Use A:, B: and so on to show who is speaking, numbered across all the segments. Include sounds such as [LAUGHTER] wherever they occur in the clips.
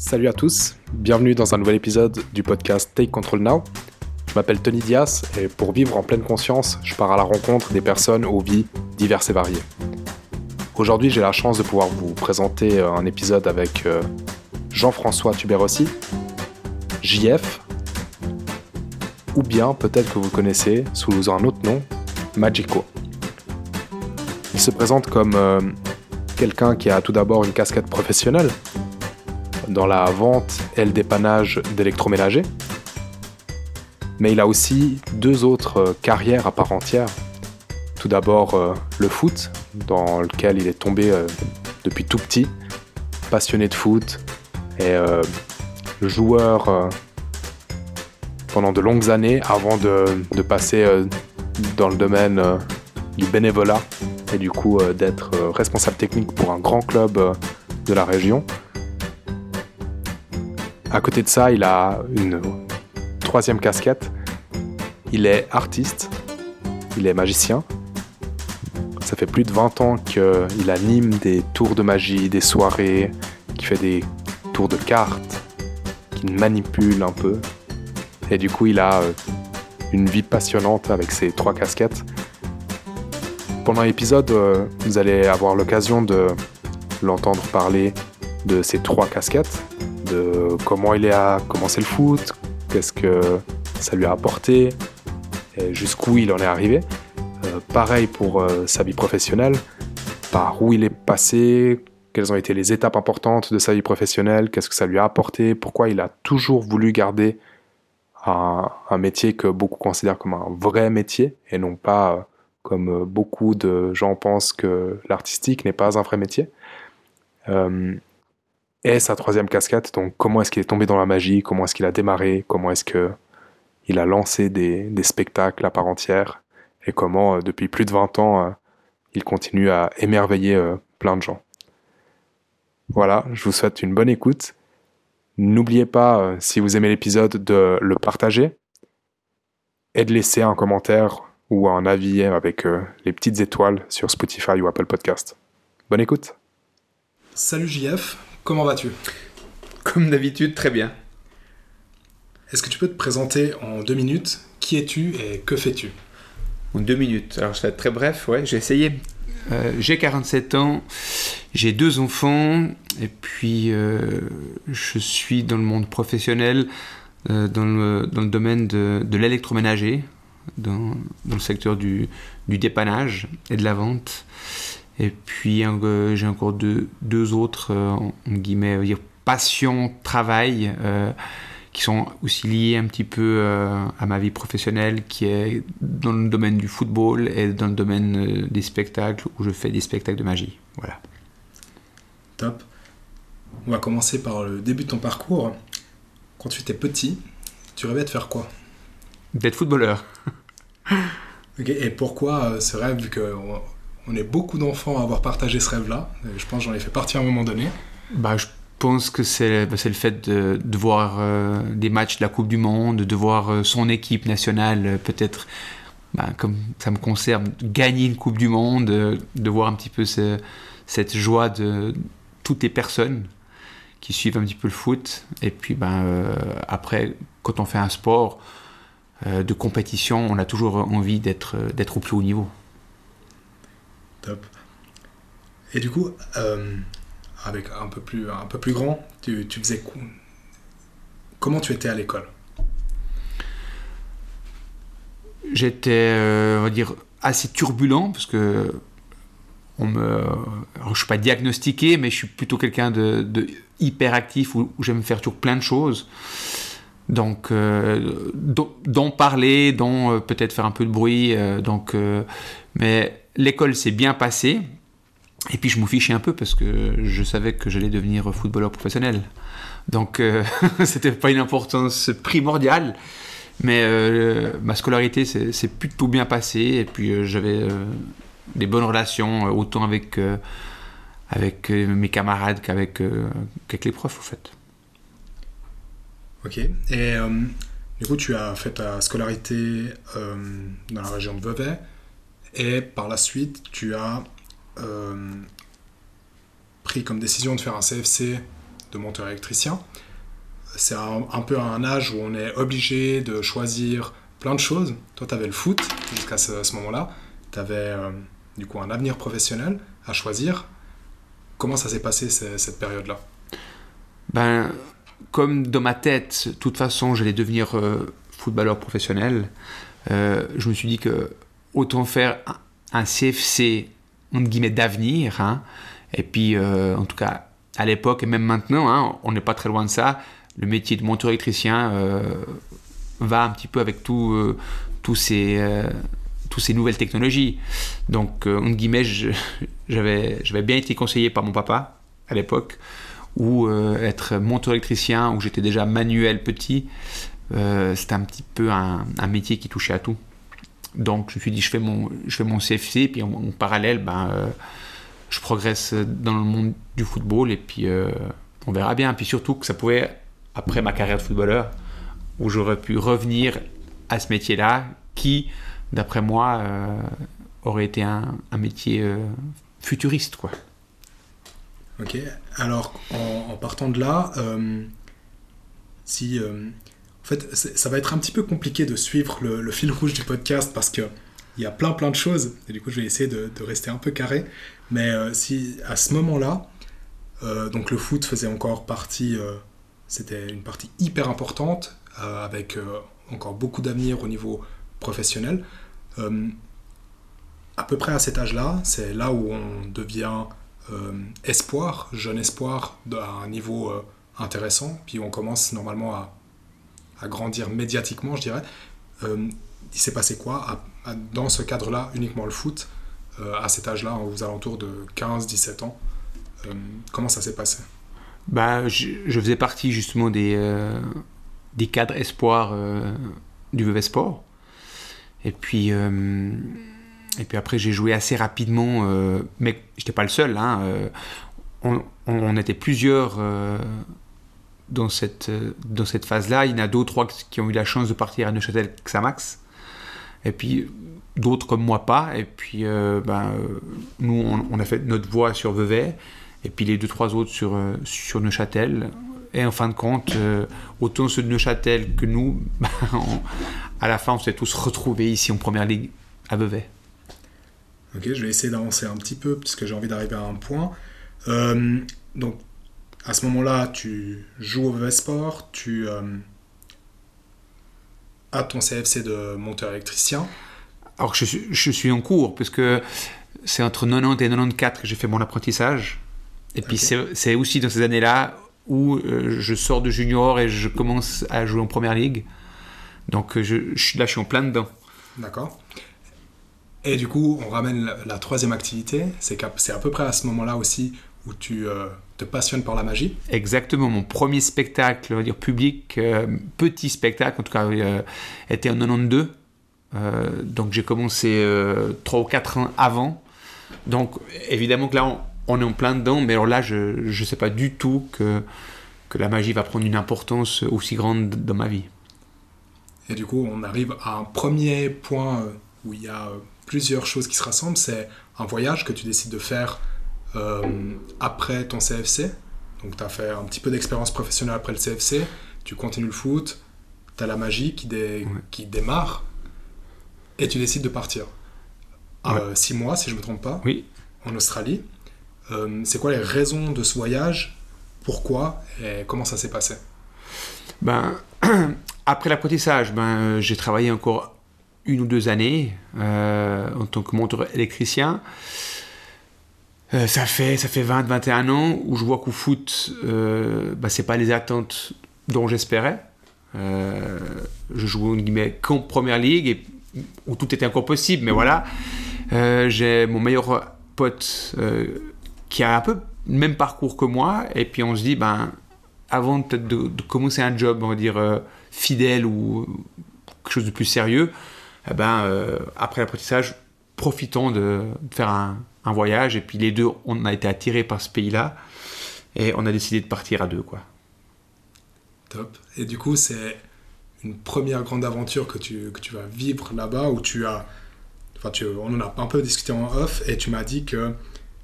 A: Salut à tous, bienvenue dans un nouvel épisode du podcast Take Control Now. Je m'appelle Tony Dias et pour vivre en pleine conscience, je pars à la rencontre des personnes aux vies diverses et variées. Aujourd'hui, j'ai la chance de pouvoir vous présenter un épisode avec euh, Jean-François Tuberossi, JF, ou bien peut-être que vous connaissez sous un autre nom, Magico. Il se présente comme euh, quelqu'un qui a tout d'abord une casquette professionnelle dans la vente et le dépannage d'électroménagers, mais il a aussi deux autres euh, carrières à part entière. Tout d'abord euh, le foot, dans lequel il est tombé depuis tout petit, passionné de foot et joueur pendant de longues années avant de, de passer dans le domaine du bénévolat et du coup euh, d'être euh, responsable technique pour un grand club euh, de la région. À côté de ça, il a une troisième casquette. Il est artiste, il est magicien. Ça fait plus de 20 ans qu'il anime des tours de magie, des soirées, qui fait des tours de cartes, qui manipule un peu. Et du coup, il a une vie passionnante avec ses trois casquettes. Pendant l'épisode, euh, vous allez avoir l'occasion de l'entendre parler de ses trois casquettes, de comment il a commencé le foot, qu'est-ce que ça lui a apporté, jusqu'où il en est arrivé. Euh, pareil pour euh, sa vie professionnelle, par où il est passé, quelles ont été les étapes importantes de sa vie professionnelle, qu'est-ce que ça lui a apporté, pourquoi il a toujours voulu garder un, métier que beaucoup considèrent comme un vrai métier et non pas comme euh, beaucoup de gens pensent que l'artistique n'est pas un vrai métier. Euh, et sa troisième casquette, donc comment est-ce qu'il est tombé dans la magie, comment est-ce qu'il a démarré, comment est-ce qu'il a lancé des, spectacles à part entière, et comment euh, depuis plus de 20 ans, il continue à émerveiller plein de gens. Voilà, je vous souhaite une bonne écoute. N'oubliez pas, si vous aimez l'épisode, de le partager et de laisser un commentaire ou un avis avec euh, les petites étoiles sur Spotify ou Apple Podcast. Bonne écoute.
B: Salut JF, comment vas-tu?
C: Comme d'habitude, très bien.
B: Est-ce que tu peux te présenter en deux minutes? Qui es-tu et que fais-tu?
C: En deux minutes. Alors, je vais être très bref, ouais, j'ai essayé. Euh, j'ai 47 ans, j'ai deux enfants, et puis euh, je suis dans le monde professionnel, dans, le, dans, le, domaine de, de l'électroménager, dans, le secteur du, du, dépannage et de la vente. Et puis euh, j'ai encore deux, deux autres, euh, en guillemets, dire passion, travail, euh, qui sont aussi liés un petit peu à ma vie professionnelle, qui est dans le domaine du football et dans le domaine des spectacles, où je fais des spectacles de magie. Voilà.
B: Top. On va commencer par le début de ton parcours. Quand tu étais petit, tu rêvais de faire quoi?
C: D'être footballeur.
B: Et pourquoi euh, ce rêve, vu qu'on on est beaucoup d'enfants à avoir partagé ce rêve-là Je pense j'en ai fait partie à un moment donné.
C: Bah, je pense que c'est bah, le fait de, voir euh, des matchs de la Coupe du Monde, de voir euh, son équipe nationale peut-être, bah, comme ça me concerne, gagner une Coupe du Monde, de voir un petit peu cette joie de toutes les personnes qui suivent un petit peu le foot. Et puis ben, après, quand on fait un sport, euh, de compétition, on a toujours envie euh, d'être au plus haut niveau.
B: Top. Et du coup, euh, avec un peu plus un peu plus grand, tu, tu faisais comment tu étais à l'école?
C: J'étais, on va dire, assez turbulent parce que on me, je suis pas diagnostiqué, mais je suis plutôt quelqu'un de, de hyper actif où, j'aime faire toujours plein de choses. Donc, euh, dont parler, dont euh, peut-être faire un peu de bruit. Euh, donc, mais l'école s'est bien passée. Et puis, je m'en fichais un peu parce que je savais que j'allais devenir footballeur professionnel. Donc, [LAUGHS] c'était pas une importance primordiale. Mais ma scolarité s'est plutôt bien passée. Et puis, j'avais des bonnes relations, autant avec, avec mes camarades qu'avec les profs, en fait.
B: Ok. Et euh, du coup, tu as fait ta scolarité euh, dans la région de Vevey. Et par la suite, tu as euh, pris comme décision de faire un CFC
A: de monteur électricien. C'est un, peu un âge où on est obligé de choisir plein de choses. Toi, tu avais le foot jusqu'à ce, moment-là. Tu avais du coup un avenir professionnel à choisir. Comment ça s'est passé ce- cette période-là?
C: Ben, comme dans ma tête, de toute façon, j'allais devenir euh, footballeur professionnel, euh, je me suis dit que autant faire un, CFC, entre guillemets, d'avenir. hein. et puis, euh, en tout cas, à l'époque et même maintenant, hein, on n'est pas très loin de ça, le métier de monteur électricien euh, va un petit peu avec euh, ces... toutes ces nouvelles technologies. Donc, entre guillemets, [LAUGHS] j'avais bien été conseillé par mon papa à l'époque, ou être monteur électricien, où j'étais déjà manuel petit, c'était un petit peu un métier qui touchait à tout. Donc je me suis dit, je fais mon, je fais mon CFC, puis en, parallèle, ben, euh, je progresse dans le monde du football, et puis euh, on verra bien. Puis surtout que ça pouvait, après ma carrière de footballeur, où j'aurais pu revenir à ce métier-là, qui, d'après moi, euh, aurait été un, un métier futuriste, quoi.
A: Ok. Alors, en, partant de là, si. En fait, ça va être un petit peu compliqué de suivre le, fil rouge du podcast parce que il y a plein plein de choses. Et du coup, je vais essayer de, rester un peu carré. Mais euh, si à ce moment-là, euh, donc le foot faisait encore partie. euh, C'était une partie hyper importante avec encore beaucoup d'avenir au niveau professionnel. À peu près à cet âge-là, c'est là où on devient espoir, jeune espoir à un niveau intéressant, puis on commence normalement à, à grandir médiatiquement, je dirais. Euh, il s'est passé quoi dans ce cadre-là, uniquement le foot, euh, à cet âge-là, aux alentours de 15-17 ans Euh, Comment ça s'est passé?
C: Bah, je, faisais partie justement des, des cadres espoirs du Vevey Sport. Et puis, et puis après, j'ai joué assez rapidement, mais j'étais pas le seul. hein, on, était plusieurs dans cette, euh, dans cette phase-là. Il y en a deux ou trois qui ont eu la chance de partir à Neuchâtel Xamax. Et puis d'autres comme moi pas. Et puis euh, ben, euh, nous, on, a fait notre voie sur Vevey. Et puis les deux, trois autres sur, sur Neuchâtel. Et en fin de compte, autant ceux de Neuchâtel que nous, [LAUGHS] ben, à la fin, on s'est tous retrouvés ici en première ligue à Vevey.
A: Ok, je vais essayer d'avancer un petit peu puisque j'ai envie d'arriver à un point. Donc, à ce moment-là, tu joues au VV Sport, tu euh, as ton CFC de monteur électricien.
C: Alors que je, suis- je suis en cours, puisque c'est entre 90 et 94 que j'ai fait mon apprentissage. Et puis c'est- aussi dans ces années-là où euh, je sors de junior et je commence à jouer en première ligue. Donc euh, je, je suis là, je suis en plein dedans.
A: D'accord. Et du coup, on ramène la, la troisième activité. C'est à peu près à ce moment-là aussi où tu euh, te passionnes par la magie.
C: Exactement, mon premier spectacle, on va dire public, euh, petit spectacle, en tout cas, euh, était en 92. Euh, donc j'ai commencé euh, 3 ou 4 ans avant. Donc évidemment que là, on, on est en plein dedans, mais alors là, je ne sais pas du tout que, que la magie va prendre une importance aussi grande dans ma vie.
A: Et du coup, on arrive à un premier point où il y a plusieurs choses qui se rassemblent. C'est un voyage que tu décides de faire euh, après ton CFC. Donc, tu as fait un petit peu d'expérience professionnelle après le CFC. Tu continues le foot. Tu as la magie qui, dé-
C: Ouais.
A: qui démarre. Et tu décides de partir. Euh, six mois, si je ne me trompe pas,
C: Oui.
A: en Australie. Euh, c'est quoi les raisons de ce voyage? Pourquoi? Et comment ça s'est passé?
C: Ben, [CLEARS THROAT] après l'apprentissage, ben, j'ai travaillé encore une ou deux années euh, en tant que monteur électricien. Euh, ça fait, ça fait 20-21 ans où je vois qu'au foot, euh, ben, c'est pas les attentes dont j'espérais. Euh, je joue en guillemets qu'en première ligue et où tout était encore possible, mais voilà. Euh, j'ai mon meilleur pote euh, qui a un peu le même parcours que moi, et puis on se dit, ben, avant peut-être de, commencer un job, on va dire, fidèle ou quelque chose de plus sérieux, eh ben, après l'apprentissage, profitons de faire un, un voyage. Et puis les deux, on a été attirés par ce pays-là et on a décidé de partir à deux. Quoi.
A: Top. Et du coup, c'est une première grande aventure que tu, que tu vas vivre là-bas où tu as. Enfin, tu, on en a un peu discuté en off et tu m'as dit que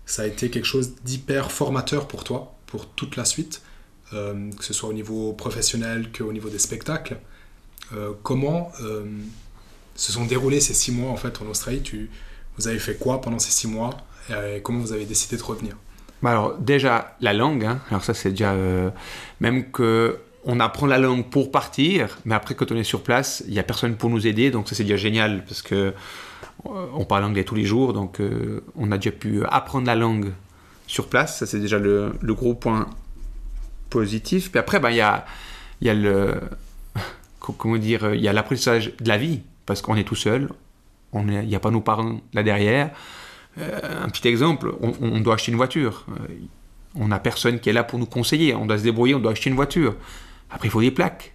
A: ça a été quelque chose d'hyper formateur pour toi, pour toute la suite. que ce soit au niveau professionnel qu'au niveau des spectacles. comment se sont déroulés ces six mois en fait en Australie? Tu, Vous avez fait quoi pendant ces six mois et comment vous avez décidé de revenir?
C: Bah alors déjà la langue, hein. alors ça c'est déjà même que on apprend la langue pour partir, mais après, quand on est sur place, il n'y a personne pour nous aider, donc ça c'est déjà génial parce que euh, on parle anglais tous les jours, donc euh, on a déjà pu apprendre la langue sur place, ça c'est déjà le, gros point positif. Puis après, ben, il y, a, y a le. [LAUGHS] Comment dire Il y a l'apprentissage de la vie, parce qu'on est tout seul, il n'y a pas nos parents là derrière. Euh, un petit exemple, on, doit acheter une voiture. On n'a personne qui est là pour nous conseiller. On doit se débrouiller, on doit acheter une voiture. Après, il faut des plaques.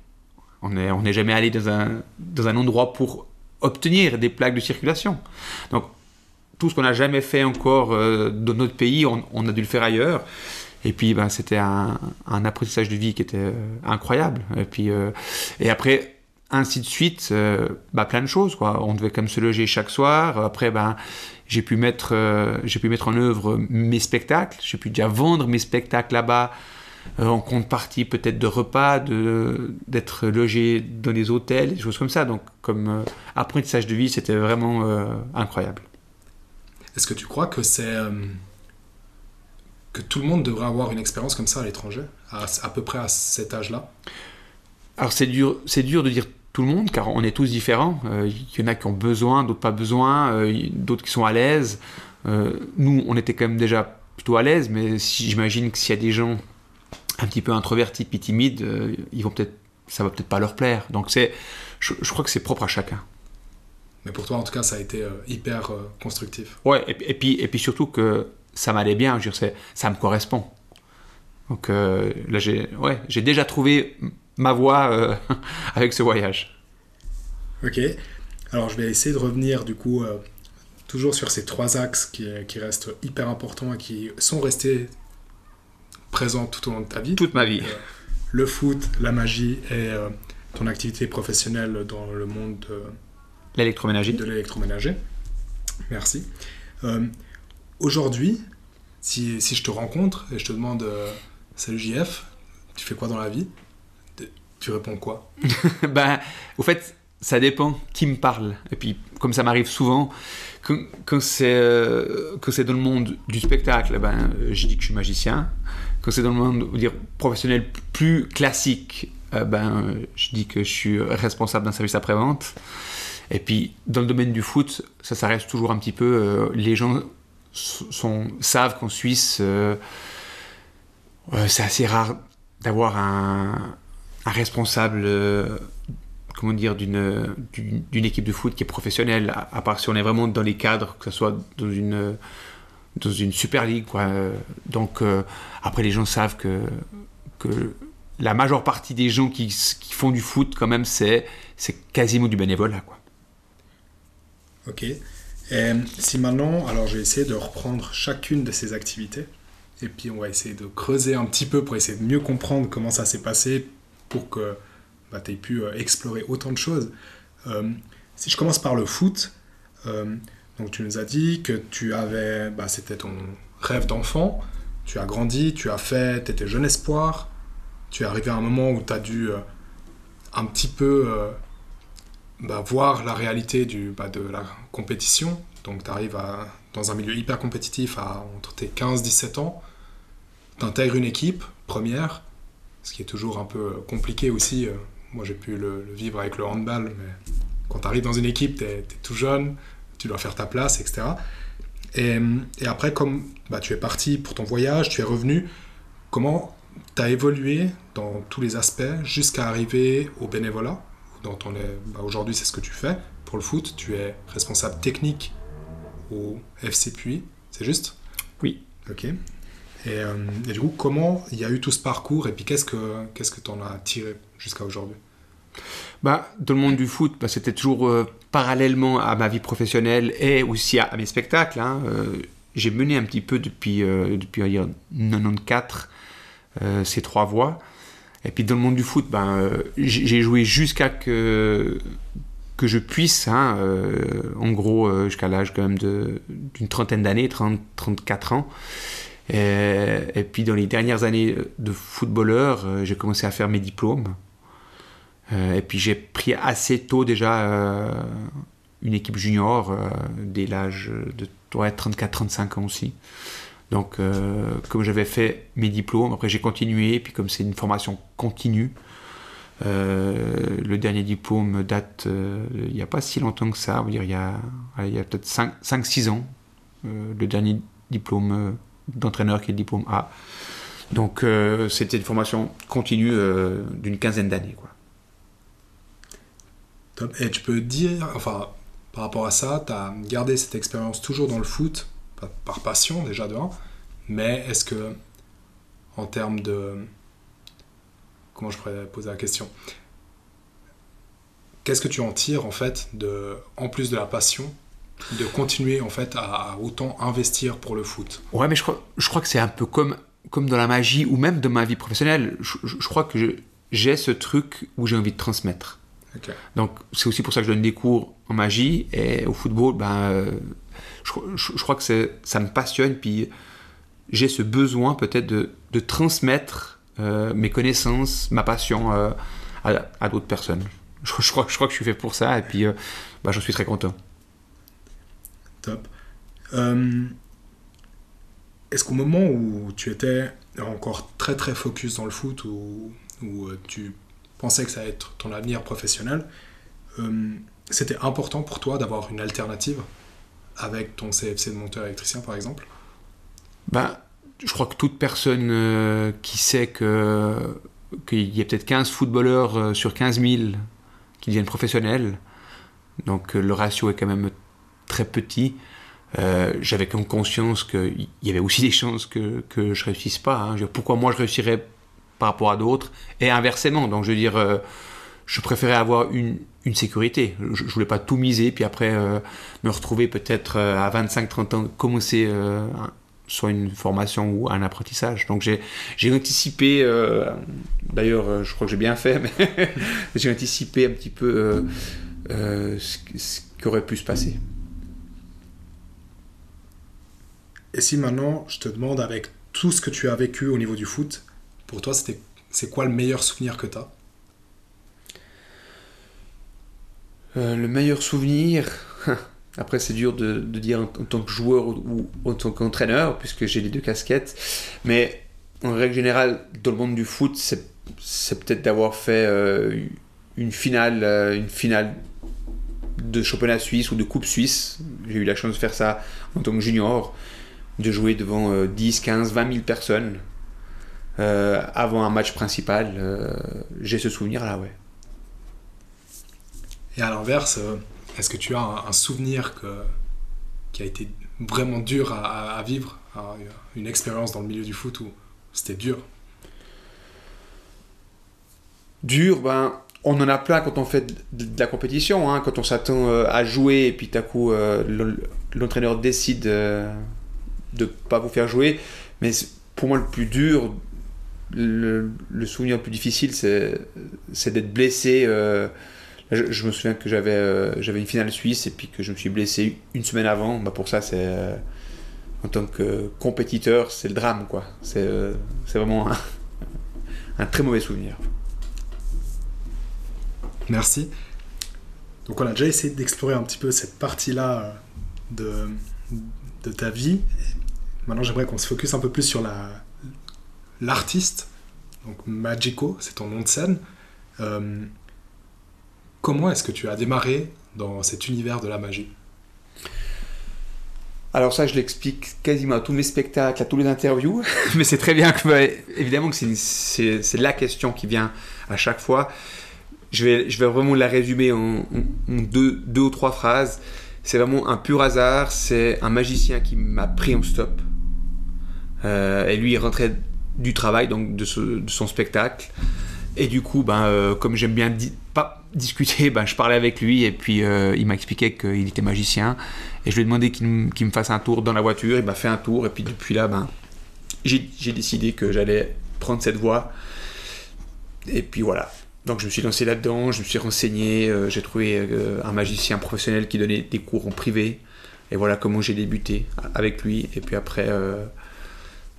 C: On n'est on jamais allé dans un, dans un endroit pour obtenir des plaques de circulation. Donc, tout ce qu'on n'a jamais fait encore euh, dans notre pays, on, a dû le faire ailleurs. Et puis, ben, c'était un, un, apprentissage de vie qui était euh, incroyable. Et puis, euh, et après, ainsi de suite, ben, plein de choses. Quoi. On devait quand même se loger chaque soir. Après, ben, j'ai pu mettre, j'ai pu mettre en œuvre mes spectacles. J'ai pu déjà vendre mes spectacles là-bas euh, en contrepartie peut-être de repas, d'être logé dans des hôtels, des choses comme ça. Donc, comme euh, apprentissage de vie, c'était vraiment euh, incroyable.
A: Est-ce que tu crois que c'est que tout le monde devrait avoir une expérience comme ça à l'étranger, à, à, peu près à cet âge-là?
C: Alors c'est dur, c'est dur de dire tout le monde, car on est tous différents. Il y en a qui ont besoin, d'autres pas besoin, d'autres qui sont à l'aise. nous, on était quand même déjà plutôt à l'aise, mais si, j'imagine que s'il y a des gens un petit peu introvertis puis timides, euh, ils vont peut-être, ça va peut-être pas leur plaire. Donc c'est, je, crois que c'est propre à chacun.
A: Mais pour toi, en tout cas, ça a été euh, hyper euh, constructif.
C: Ouais, et, puis, et puis surtout que ça m'allait bien, je veux ça me correspond. Donc là, j'ai, ouais, j'ai déjà trouvé ma voie [LAUGHS] avec ce voyage.
A: Ok. Alors, je vais essayer de revenir du coup toujours sur ces trois axes qui, qui, restent hyper importants et qui sont restés présent tout au long de ta vie.
C: Toute ma vie.
A: Euh, le foot, la magie et euh, ton activité professionnelle dans le monde de
C: l'électroménager.
A: De l'électroménager. Merci. Euh, aujourd'hui, si, si, je te rencontre et je te demande Salut JF, tu fais quoi dans la vie? Tu réponds quoi [LAUGHS]
C: Ben, au fait, ça dépend qui me parle. Et puis, comme ça m'arrive souvent, quand, c'est dans le monde du spectacle, ben, je dis que je suis magicien quand c'est dans le monde dire, professionnel plus classique, euh, ben, je dis que je suis responsable d'un service après-vente. Et puis, dans le domaine du foot, ça, ça reste toujours un petit peu. Euh, les gens sont, savent qu'en Suisse, euh, c'est assez rare d'avoir un, responsable comment dire, d'une, d'une, équipe de foot qui est professionnelle, à, part si on est vraiment dans les cadres, que ce soit dans une dans une super ligue. Quoi. Donc euh, après, les gens savent que, que la majeure partie des gens qui, qui font du foot, quand même, c'est, c'est quasiment du bénévolat. Quoi.
A: Ok. Et si maintenant, alors je vais essayer de reprendre chacune de ces activités, et puis on va essayer de creuser un petit peu pour essayer de mieux comprendre comment ça s'est passé pour que bah, tu aies pu euh, explorer autant de choses. Euh, si je commence par le foot, donc tu nous as dit que tu avais, bah, c'était ton rêve d'enfant, tu as grandi, tu as fait, tu étais jeune espoir, tu es arrivé à un moment où tu as dû euh, un petit peu euh, bah, voir la réalité du, bah, de la compétition. Donc tu arrives dans un milieu hyper compétitif à entre tes 15-17 ans, tu intègres une équipe première, ce qui est toujours un peu compliqué aussi. Euh, moi j'ai pu le, vivre avec le handball, mais quand tu arrives dans une équipe, tu es, tout jeune, tu dois faire ta place, etc. Et, et après, comme bah, tu es parti pour ton voyage, tu es revenu, comment tu as évolué dans tous les aspects jusqu'à arriver au bénévolat dont on est, bah, Aujourd'hui, c'est ce que tu fais pour le foot. Tu es responsable technique au FC Puy, c'est juste?
C: Oui.
A: Ok. Et, euh, et, du coup, comment il y a eu tout ce parcours et puis qu'est-ce que qu'est-ce que tu en as tiré jusqu'à aujourd'hui?
C: Bah, Dans le monde du foot, bah, c'était toujours euh, parallèlement à ma vie professionnelle et aussi à, mes spectacles. Hein, euh, j'ai mené un petit peu depuis, depuis 94 ces trois voix. Et puis dans le monde du foot, ben, j'ai joué jusqu'à que, que je puisse, hein, en gros jusqu'à l'âge quand même d'une trentaine d'années, 30, 34 ans. Et, puis dans les dernières années de footballeur, euh, j'ai commencé à faire mes diplômes. Euh, et puis j'ai pris assez tôt déjà euh, une équipe junior, dès l'âge de 34-35 ans aussi. Donc comme j'avais fait mes diplômes, après j'ai continué, puis comme c'est une formation continue, le dernier diplôme date il n'y a pas si longtemps que ça, il y a, a peut-être 5-6 ans, le dernier diplôme d'entraîneur qui est diplôme A. Donc euh, c'était une formation continue euh, d'une quinzaine d'années. Quoi.
A: Et tu peux dire, enfin, par rapport à ça, tu as gardé cette expérience toujours dans le foot, par passion déjà de mais est-ce que, en termes de. Comment je pourrais poser la question Qu'est-ce que tu en tires en fait, de, en plus de la passion, de continuer en fait à, autant investir pour le foot.
C: Ouais, mais je crois, je crois que c'est un peu comme, comme dans la magie ou même dans ma vie professionnelle. Je, crois que j'ai ce truc où j'ai envie de transmettre. Donc c'est aussi pour ça que je donne des cours en magie et au football. Ben, euh, je, crois que ça me passionne. Puis j'ai ce besoin peut-être de, de, transmettre euh, mes connaissances, ma passion euh, à, d'autres personnes. Je, crois, je crois que je suis fait pour ça et puis ben, j'en suis très content.
A: Top. Euh, est-ce qu'au moment où tu étais encore très très focus dans le foot, où euh, tu pensais que ça allait être ton avenir professionnel, euh, c'était important pour toi d'avoir une alternative avec ton CFC de monteur électricien par exemple?
C: Ben, Je crois que toute personne qui sait que qu'il y a peut-être 15 footballeurs sur 15 000 qui deviennent professionnels, donc le ratio est quand même petit, euh, j'avais comme conscience qu'il y avait aussi des chances que, que je réussisse pas. Hein. pourquoi moi je réussirais par rapport à d'autres Et inversement, donc je veux dire, euh, je préférais avoir une, une sécurité. Je, ne voulais pas tout miser, puis après euh, me retrouver peut-être à 25-30 ans, commencer soit une formation ou un apprentissage. Donc j'ai anticipé, d'ailleurs je crois que j'ai bien fait, [LAUGHS] mais j'ai anticipé un petit peu ce, ce qui aurait pu se passer.
A: Et si maintenant je te demande avec tout ce que tu as vécu au niveau du foot, pour toi c'est quoi le meilleur souvenir que tu as
C: euh, Le meilleur souvenir, [LAUGHS] après c'est dur de, dire en, tant que joueur ou, en tant qu'entraîneur, puisque j'ai les deux casquettes, mais en règle générale, dans le monde du foot, c'est, peut-être d'avoir fait euh, une finale, euh, une finale de championnat suisse ou de coupe suisse. J'ai eu la chance de faire ça en tant que junior de jouer devant 10, 15, 20 000 personnes euh, avant un match principal. Euh, j'ai ce souvenir-là, ouais.
A: Et à l'inverse, euh, est-ce que tu as un, souvenir que, qui a été vraiment dur à, vivre, une expérience dans le milieu du foot où c'était dur?
C: Dur, ben, on en a plein quand on fait de, la compétition, hein, quand on s'attend à jouer et puis tout à coup l'entraîneur décide de pas vous faire jouer. Mais pour moi, le plus dur, le, souvenir le plus difficile, c'est d'être blessé. Euh, je, me souviens que j'avais euh, j'avais une finale suisse et puis que je me suis blessé une semaine avant. Bah pour ça, c'est euh, en tant que compétiteur, c'est le drame. quoi. C'est vraiment un, un, très mauvais souvenir.
A: Merci. Donc on a déjà essayé d'explorer un petit peu cette partie-là de, de ta vie Maintenant, j'aimerais qu'on se focus un peu plus sur la, l'artiste. Donc, Magico, c'est ton nom de scène. Euh, comment est-ce que tu as démarré dans cet univers de la magie?
C: Alors ça, je l'explique quasiment à tous mes spectacles, à tous les interviews, [LAUGHS] mais c'est très bien que, évidemment, que c'est, la question qui vient à chaque fois. Je vais, je vais vraiment la résumer en, deux, deux, ou trois phrases. C'est vraiment un pur hasard. C'est un magicien qui m'a pris en stop. Euh, et lui, il rentrait du travail, donc de, son spectacle. Et du coup, ben, euh, comme j'aime bien pas discuter, [LAUGHS] ben, je parlais avec lui et puis euh, il m'a expliqué qu'il était magicien. Et je lui ai demandé qu'il me fasse un tour dans la voiture. Il m'a fait un tour et puis depuis là, ben, j'ai décidé que j'allais prendre cette voie. Et puis voilà. Donc je me suis lancé là-dedans, je me suis renseigné, j'ai trouvé un magicien professionnel qui donnait des cours en privé. Et voilà comment j'ai débuté avec lui. Et puis après,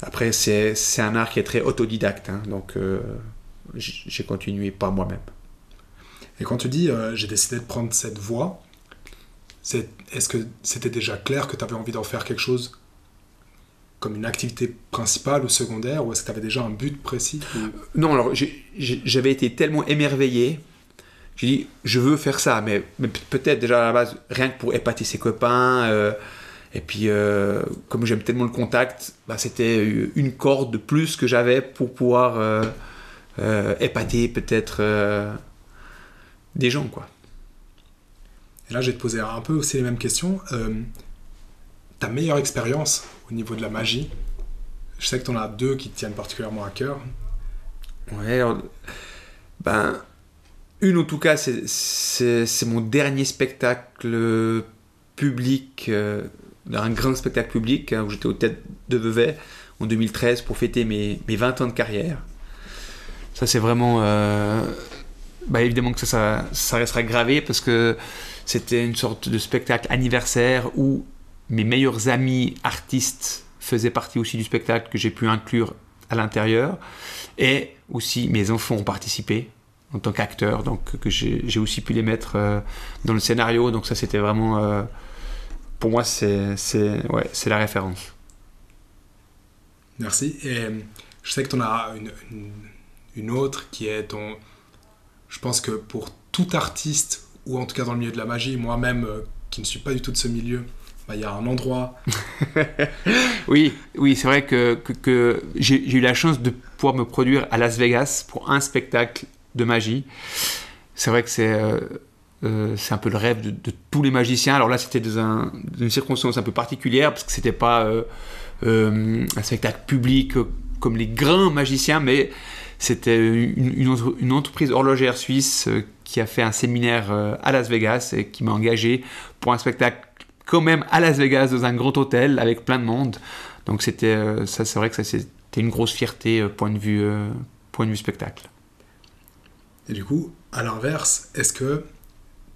C: Après, c'est un art qui est très autodidacte, hein, donc euh, j'ai continué par moi-même.
A: Et quand tu dis euh, j'ai décidé de prendre cette voie, est-ce que c'était déjà clair que tu avais envie d'en faire quelque chose comme une activité principale ou secondaire, ou est-ce que tu avais déjà un but précis
C: Non, alors j'avais été tellement émerveillé, j'ai dit je veux faire ça, mais, peut-être déjà à la base, rien que pour épater ses copains. Euh, et puis, euh, comme j'aime tellement le contact, bah, c'était une corde de plus que j'avais pour pouvoir euh, épater peut-être des gens, quoi.
A: Et là, je vais te poser un peu aussi les mêmes questions. ta meilleure expérience au niveau de la magie Je sais que tu en as deux qui te tiennent particulièrement à cœur.
C: Ouais, ben, une en tout cas, c'est mon dernier spectacle public, euh, un grand spectacle public, hein, où j'étais aux têtes de Vevey en 2013 pour fêter mes, mes 20 ans de carrière. Ça, c'est vraiment. Euh, bah, évidemment que ça, restera gravé parce que c'était une sorte de spectacle anniversaire où mes meilleurs amis artistes faisaient partie aussi du spectacle que j'ai pu inclure à l'intérieur. Et aussi mes enfants ont participé en tant qu'acteur, donc que j'ai aussi pu les mettre euh, dans le scénario. Donc ça, c'était vraiment, euh, pour moi, c'est ouais, la référence.
A: Merci. Et euh, je sais que tu en as une, une, autre qui est ton... Je pense que pour tout artiste, ou en tout cas dans le milieu de la magie, moi-même qui ne suis pas du tout de ce milieu, bah, il y a un endroit. [LAUGHS]
C: oui, oui, c'est vrai que, que, j'ai eu la chance de pouvoir me produire à Las Vegas pour un spectacle de magie. C'est vrai que c'est euh, euh, c'est un peu le rêve de, tous les magiciens. Alors là, c'était dans, un, une circonstance un peu particulière parce que c'était pas euh, un spectacle public comme les grands magiciens, mais c'était une, une, entreprise horlogère suisse qui a fait un séminaire à Las Vegas et qui m'a engagé pour un spectacle quand même à Las Vegas dans un grand hôtel avec plein de monde. Donc c'était euh, ça, c'est vrai que ça c'était une grosse fierté euh, point de vue euh, point de vue spectacle.
A: Et du coup, à l'inverse, est-ce que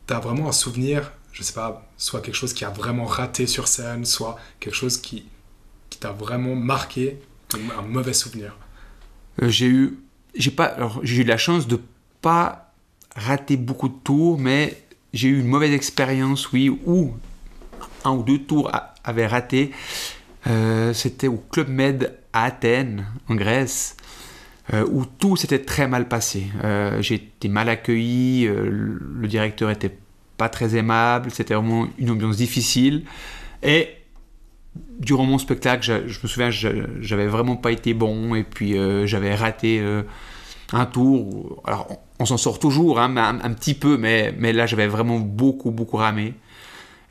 A: tu as vraiment un souvenir, je sais pas, soit quelque chose qui a vraiment raté sur scène, soit quelque chose qui, qui t'a vraiment marqué un mauvais souvenir
C: J'ai eu j'ai j'ai eu la chance de pas rater beaucoup de tours, mais j'ai eu une mauvaise expérience, oui, où un ou deux tours avaient raté. Euh, c'était au Club Med à Athènes, en Grèce, euh, où tout s'était très mal passé. Euh, j'ai été mal accueilli, le directeur était pas très aimable, c'était vraiment une ambiance difficile. Et durant mon spectacle, je, me souviens, j'avais vraiment pas été bon, et puis j'avais raté un tour. Alors, on, s'en sort toujours, hein, un, petit peu, mais, là, j'avais vraiment beaucoup, beaucoup ramé.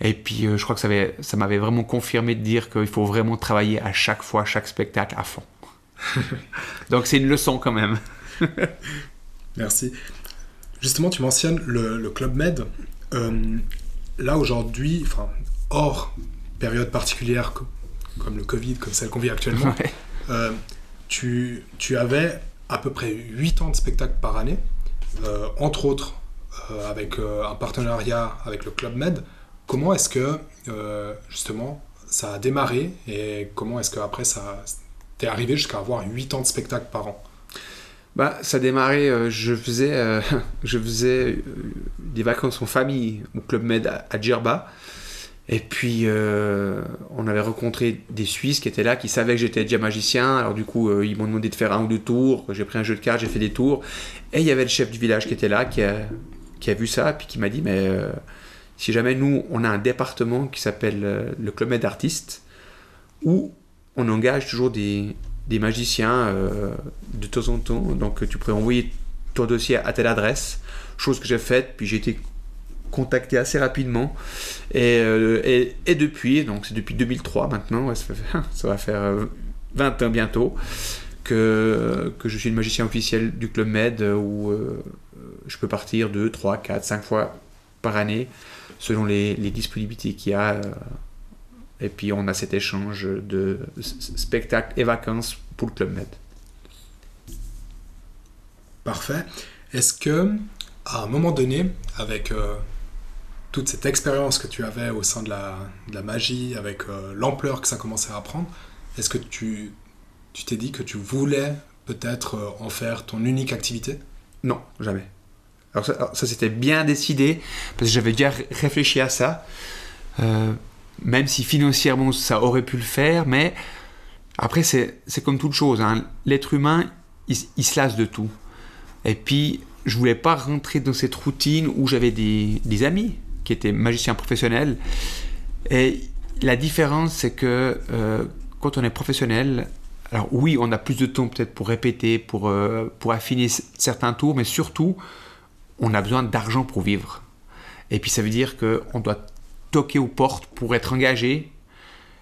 C: Et puis, euh, je crois que ça m'avait vraiment confirmé de dire qu'il faut vraiment travailler à chaque fois, chaque spectacle à fond. [LAUGHS] Donc, c'est une leçon quand même. [LAUGHS]
A: Merci. Justement, tu mentionnes le, Club Med. Euh, là, aujourd'hui, enfin, hors période particulière comme le Covid, comme celle qu'on vit actuellement, euh, tu, tu, avais à peu près 8 ans de spectacle par année, entre autres avec un partenariat avec le Club Med. Comment est-ce que, euh, justement, ça a démarré et comment est-ce qu'après ça t'es arrivé jusqu'à avoir 8 ans de spectacle par an
C: bah, ça a démarré, euh, je faisais, euh, [LAUGHS] je faisais des vacances en famille au Club Med à, Djerba. Et puis, on avait rencontré des Suisses qui étaient là, qui savaient que j'étais déjà magicien. Alors, du coup, ils m'ont demandé de faire un ou deux tours. J'ai pris un jeu de cartes, j'ai fait des tours. Et il y avait le chef du village qui était là, qui a, qui a vu ça, puis qui m'a dit Mais si jamais nous, on a un département qui s'appelle euh, le Club Med Artistes, où on engage toujours des, magiciens euh, de temps en temps. Donc tu pourrais envoyer ton dossier à telle adresse, chose que j'ai faite, puis j'ai été contacté assez rapidement. Et, euh, depuis, donc c'est depuis 2003 maintenant, ça, ça, va faire 20 ans bientôt, que, que je suis le magicien officiel du Club Med, où je peux partir 2, 3, 4, 5 fois par année selon les, disponibilités qu'il y a. Et puis on a cet échange de spectacles et vacances pour le Club Med.
A: Parfait. Est-ce que, à un moment donné, avec euh, toute cette expérience que tu avais au sein de la, magie, avec euh, l'ampleur que ça commençait à prendre, est-ce que tu tu t'es dit que tu voulais peut-être euh, en faire ton unique activité?
C: Non, jamais. Alors ça, ça, c'était bien décidé, parce que j'avais déjà ré- réfléchi à ça, même si financièrement ça aurait pu le faire, mais après c'est comme toute chose, hein. l'être humain, il, se lasse de tout. Et puis, je voulais pas rentrer dans cette routine où j'avais des, des amis qui étaient magiciens professionnels. Et la différence, c'est que euh, quand on est professionnel, alors oui, on a plus de temps peut-être pour répéter, pour, euh, pour affiner certains tours, mais surtout, on a besoin d'argent pour vivre. Et puis ça veut dire qu'on doit toquer aux portes pour être engagé.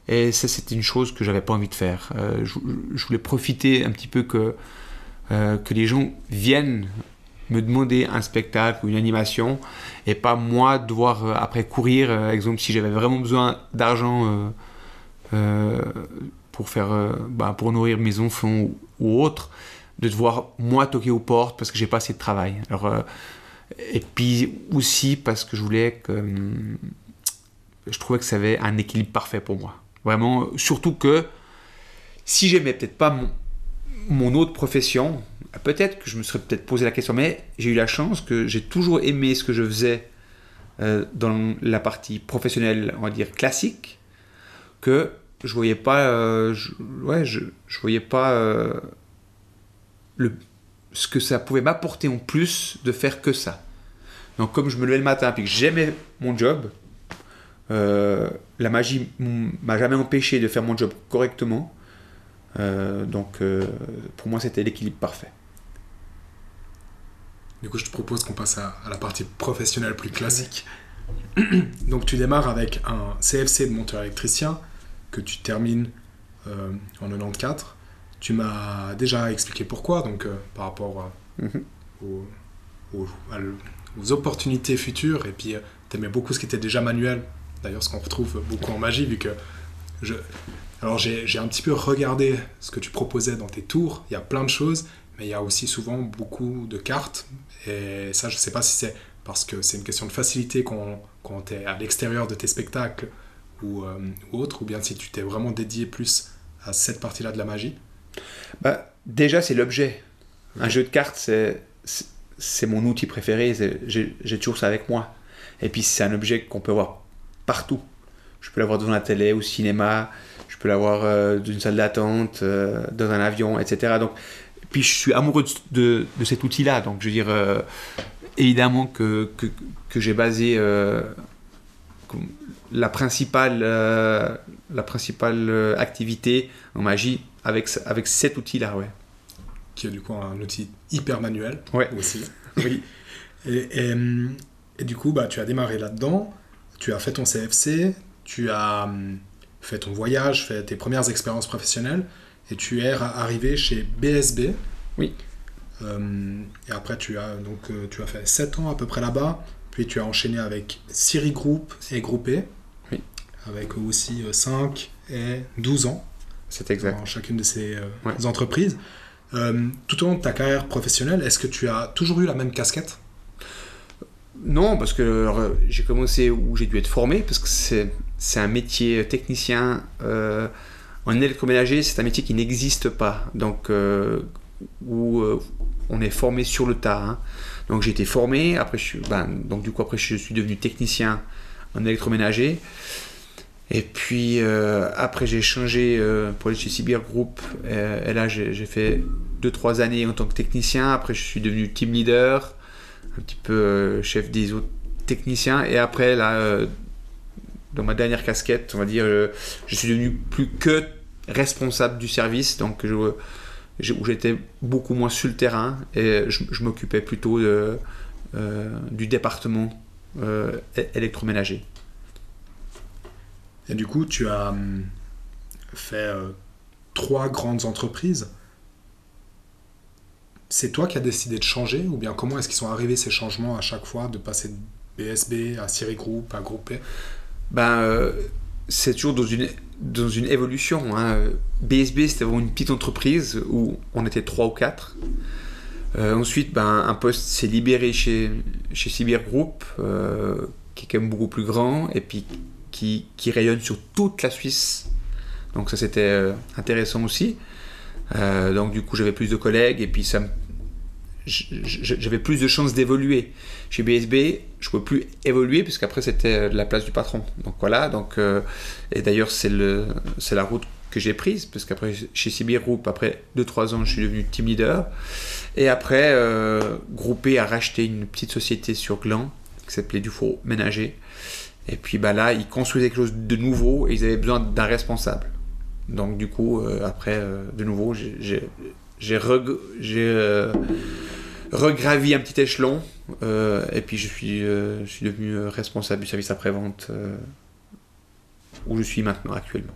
C: Et ça, c'était une chose que j'avais pas envie de faire. Euh, je, voulais profiter un petit peu que, euh, que les gens viennent me demander un spectacle ou une animation et pas moi devoir euh, après courir. Exemple, si j'avais vraiment besoin d'argent pour faire, bah, pour nourrir mes enfants ou, ou autres, de devoir moi toquer aux portes parce que j'ai pas assez de travail. Alors, et puis aussi parce que je voulais que hum, je trouvais que ça avait un équilibre parfait pour moi. Vraiment, surtout que si j'aimais peut-être pas mon, autre profession, peut-être que je me serais peut-être posé la question, mais j'ai eu la chance que j'ai toujours aimé ce que je faisais euh, dans la partie professionnelle, on va dire classique, que je voyais pas, euh, ouais, je, je voyais pas euh, le, ce que ça pouvait m'apporter en plus de faire que ça. Donc comme je me levais le matin puis que j'aimais mon job, euh, la magie m'a jamais empêché de faire mon job correctement. Euh, donc euh, pour moi c'était l'équilibre parfait.
A: Du coup, je te propose qu'on passe à, à la partie professionnelle plus classique. [COUGHS] Donc, tu démarres avec un CFC de monteur électricien que tu termines en 94. Tu m'as déjà expliqué pourquoi, donc par rapport
C: Mhm.
A: aux, aux opportunités futures. Et puis, tu aimais beaucoup ce qui était déjà manuel. D'ailleurs, ce qu'on retrouve beaucoup en magie, vu que je. Alors, j'ai un petit peu regardé ce que tu proposais dans tes tours. Il y a plein de choses, mais il y a aussi souvent beaucoup de cartes. Et ça, je sais pas si c'est parce que c'est une question de facilité quand, quand tu es à l'extérieur de tes spectacles ou, euh, autre, ou bien si tu t'es vraiment dédié plus à cette partie-là de la magie.
C: Bah, déjà, c'est l'objet. Un jeu de cartes, c'est, mon outil préféré. J'ai, toujours ça avec moi. Et puis, c'est un objet qu'on peut voir partout. Je peux l'avoir devant la télé, au cinéma, je peux l'avoir euh, dans une salle d'attente, euh, dans un avion, etc. Donc, puis, je suis amoureux de, de- de cet outil-là. Donc, je veux dire, euh, évidemment que, que, que j'ai basé euh, la principale, la principale activité en magie avec, avec cet outil-là, ouais.
A: qui est du coup un outil hyper manuel
C: Ouais.
A: aussi.
C: Oui.
A: Et, et, et du coup, bah, tu as démarré là-dedans, tu as fait ton CFC, tu as hum, fait ton voyage, fait tes premières expériences professionnelles, et tu es arrivé chez BSB.
C: Oui.
A: Hum, et après, tu as, donc, euh, tu as fait 7 ans à peu près là-bas, puis tu as enchaîné avec Siri Group et Groupé,
C: Oui.
A: avec aussi 5 et 12 ans
C: C'est exact.
A: dans chacune de ces euh,
C: Ouais.
A: entreprises. Euh, tout au long de ta carrière professionnelle, est-ce que tu as toujours eu la même casquette?
C: Non, parce que euh, j'ai commencé où j'ai dû être formé, parce que c'est, un métier technicien euh, en électroménager, c'est un métier qui n'existe pas, donc euh, où on est formé sur le tas. hein. Donc j'ai été formé, après je ben, donc du coup après je suis devenu technicien en électroménager. Et puis après j'ai changé pour aller chez Cyber Group, et là j'ai fait 2-3 années en tant que technicien, après je suis devenu team leader, un petit peu euh, chef des techniciens. Et après, là, euh, dans ma dernière casquette, on va dire, euh, je suis devenu plus que responsable du service, donc où j'étais beaucoup moins sur le terrain et je, m'occupais plutôt de, du département électroménager.
A: Et du coup, tu as hum, fait trois grandes entreprises. C'est toi qui as décidé de changer ou bien comment est-ce qu'ils sont arrivés ces changements à chaque fois de passer de BSB à Siri Group à Groupe
C: Ben, euh, c'est toujours dans une, dans une évolution. hein. BSB, c'était vraiment une petite entreprise où on était trois ou quatre. Euh, ensuite, ben, un poste s'est libéré chez, chez Cyber Group, euh, qui est quand même beaucoup plus grand, et puis qui, qui rayonne sur toute la Suisse. Donc ça, c'était intéressant aussi. Donc du coup, j'avais plus de collègues et puis ça me- j'avais plus de chances d'évoluer. Chez BSB, je ne pouvais plus évoluer puisqu'après c'était la place du patron. Donc voilà, donc, euh, et d'ailleurs c'est la route que j'ai prise parce qu'après chez CB Group, après 2-3 ans, je suis devenu team leader. Et après, euh, Groupé a racheté une petite société sur Gland qui s'appelait Dufour Ménager. Et puis bah là, ils construisaient quelque chose de nouveau et ils avaient besoin d'un responsable. Donc du coup, euh, après, euh, de nouveau, j'ai- j'ai j'ai, euh, regravi un petit échelon euh, et puis je suis, euh, je suis devenu euh, responsable du service après-vente où je suis maintenant actuellement.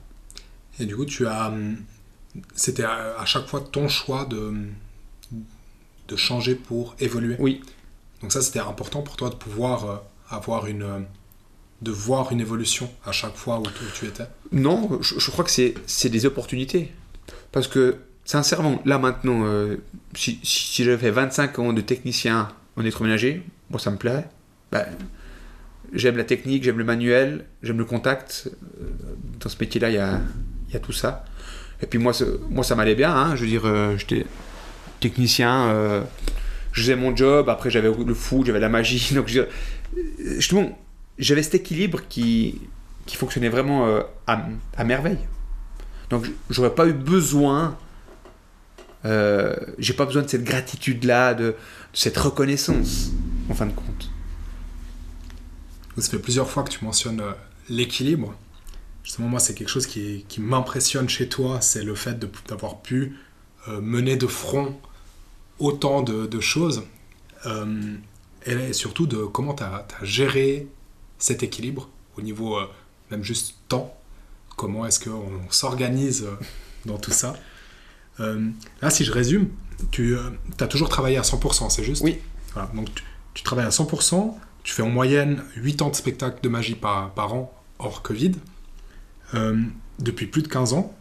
A: Et du coup, tu as. hum, C'était à, à chaque fois ton choix de, de changer pour évoluer?
C: Oui.
A: Donc, ça, c'était important pour toi de pouvoir avoir une. de voir une évolution à chaque fois où, tu- où tu étais?
C: Non, je, je crois que c'est des opportunités. Parce que, sincèrement, là maintenant, euh, si, si, j'avais fait 25 ans de technicien en électroménager, moi ça me plairait. Ben, j'aime la technique, j'aime le manuel, j'aime le contact. Euh, Dans ce métier-là, il y a, tout ça. Et puis moi, moi ça m'allait bien. hein. Je veux dire, euh, j'étais technicien, euh, je faisais mon job, après j'avais le foot, j'avais la magie. [LAUGHS] Donc, je, justement, j'avais cet équilibre qui, qui fonctionnait vraiment à, à merveille. Donc j'aurais pas eu besoin, euh, j'ai pas besoin de cette gratitude-là, de, cette reconnaissance, en fin de compte.
A: Ça fait plusieurs fois que tu mentionnes euh, l'équilibre. Justement, moi, c'est quelque chose qui, m'impressionne chez toi, c'est le fait d'avoir pu euh, mener de front autant de, choses. Et surtout de comment tu as, géré cet équilibre au niveau même juste temps. Comment est-ce qu'on s'organise dans tout ça? Euh, là, si je résume, tu as toujours travaillé à 100%, c'est juste?
C: Oui.
A: Voilà, donc tu, tu travailles à 100%, tu fais en moyenne 8 ans de spectacle de magie par, par an, hors Covid, euh, depuis plus de 15 ans.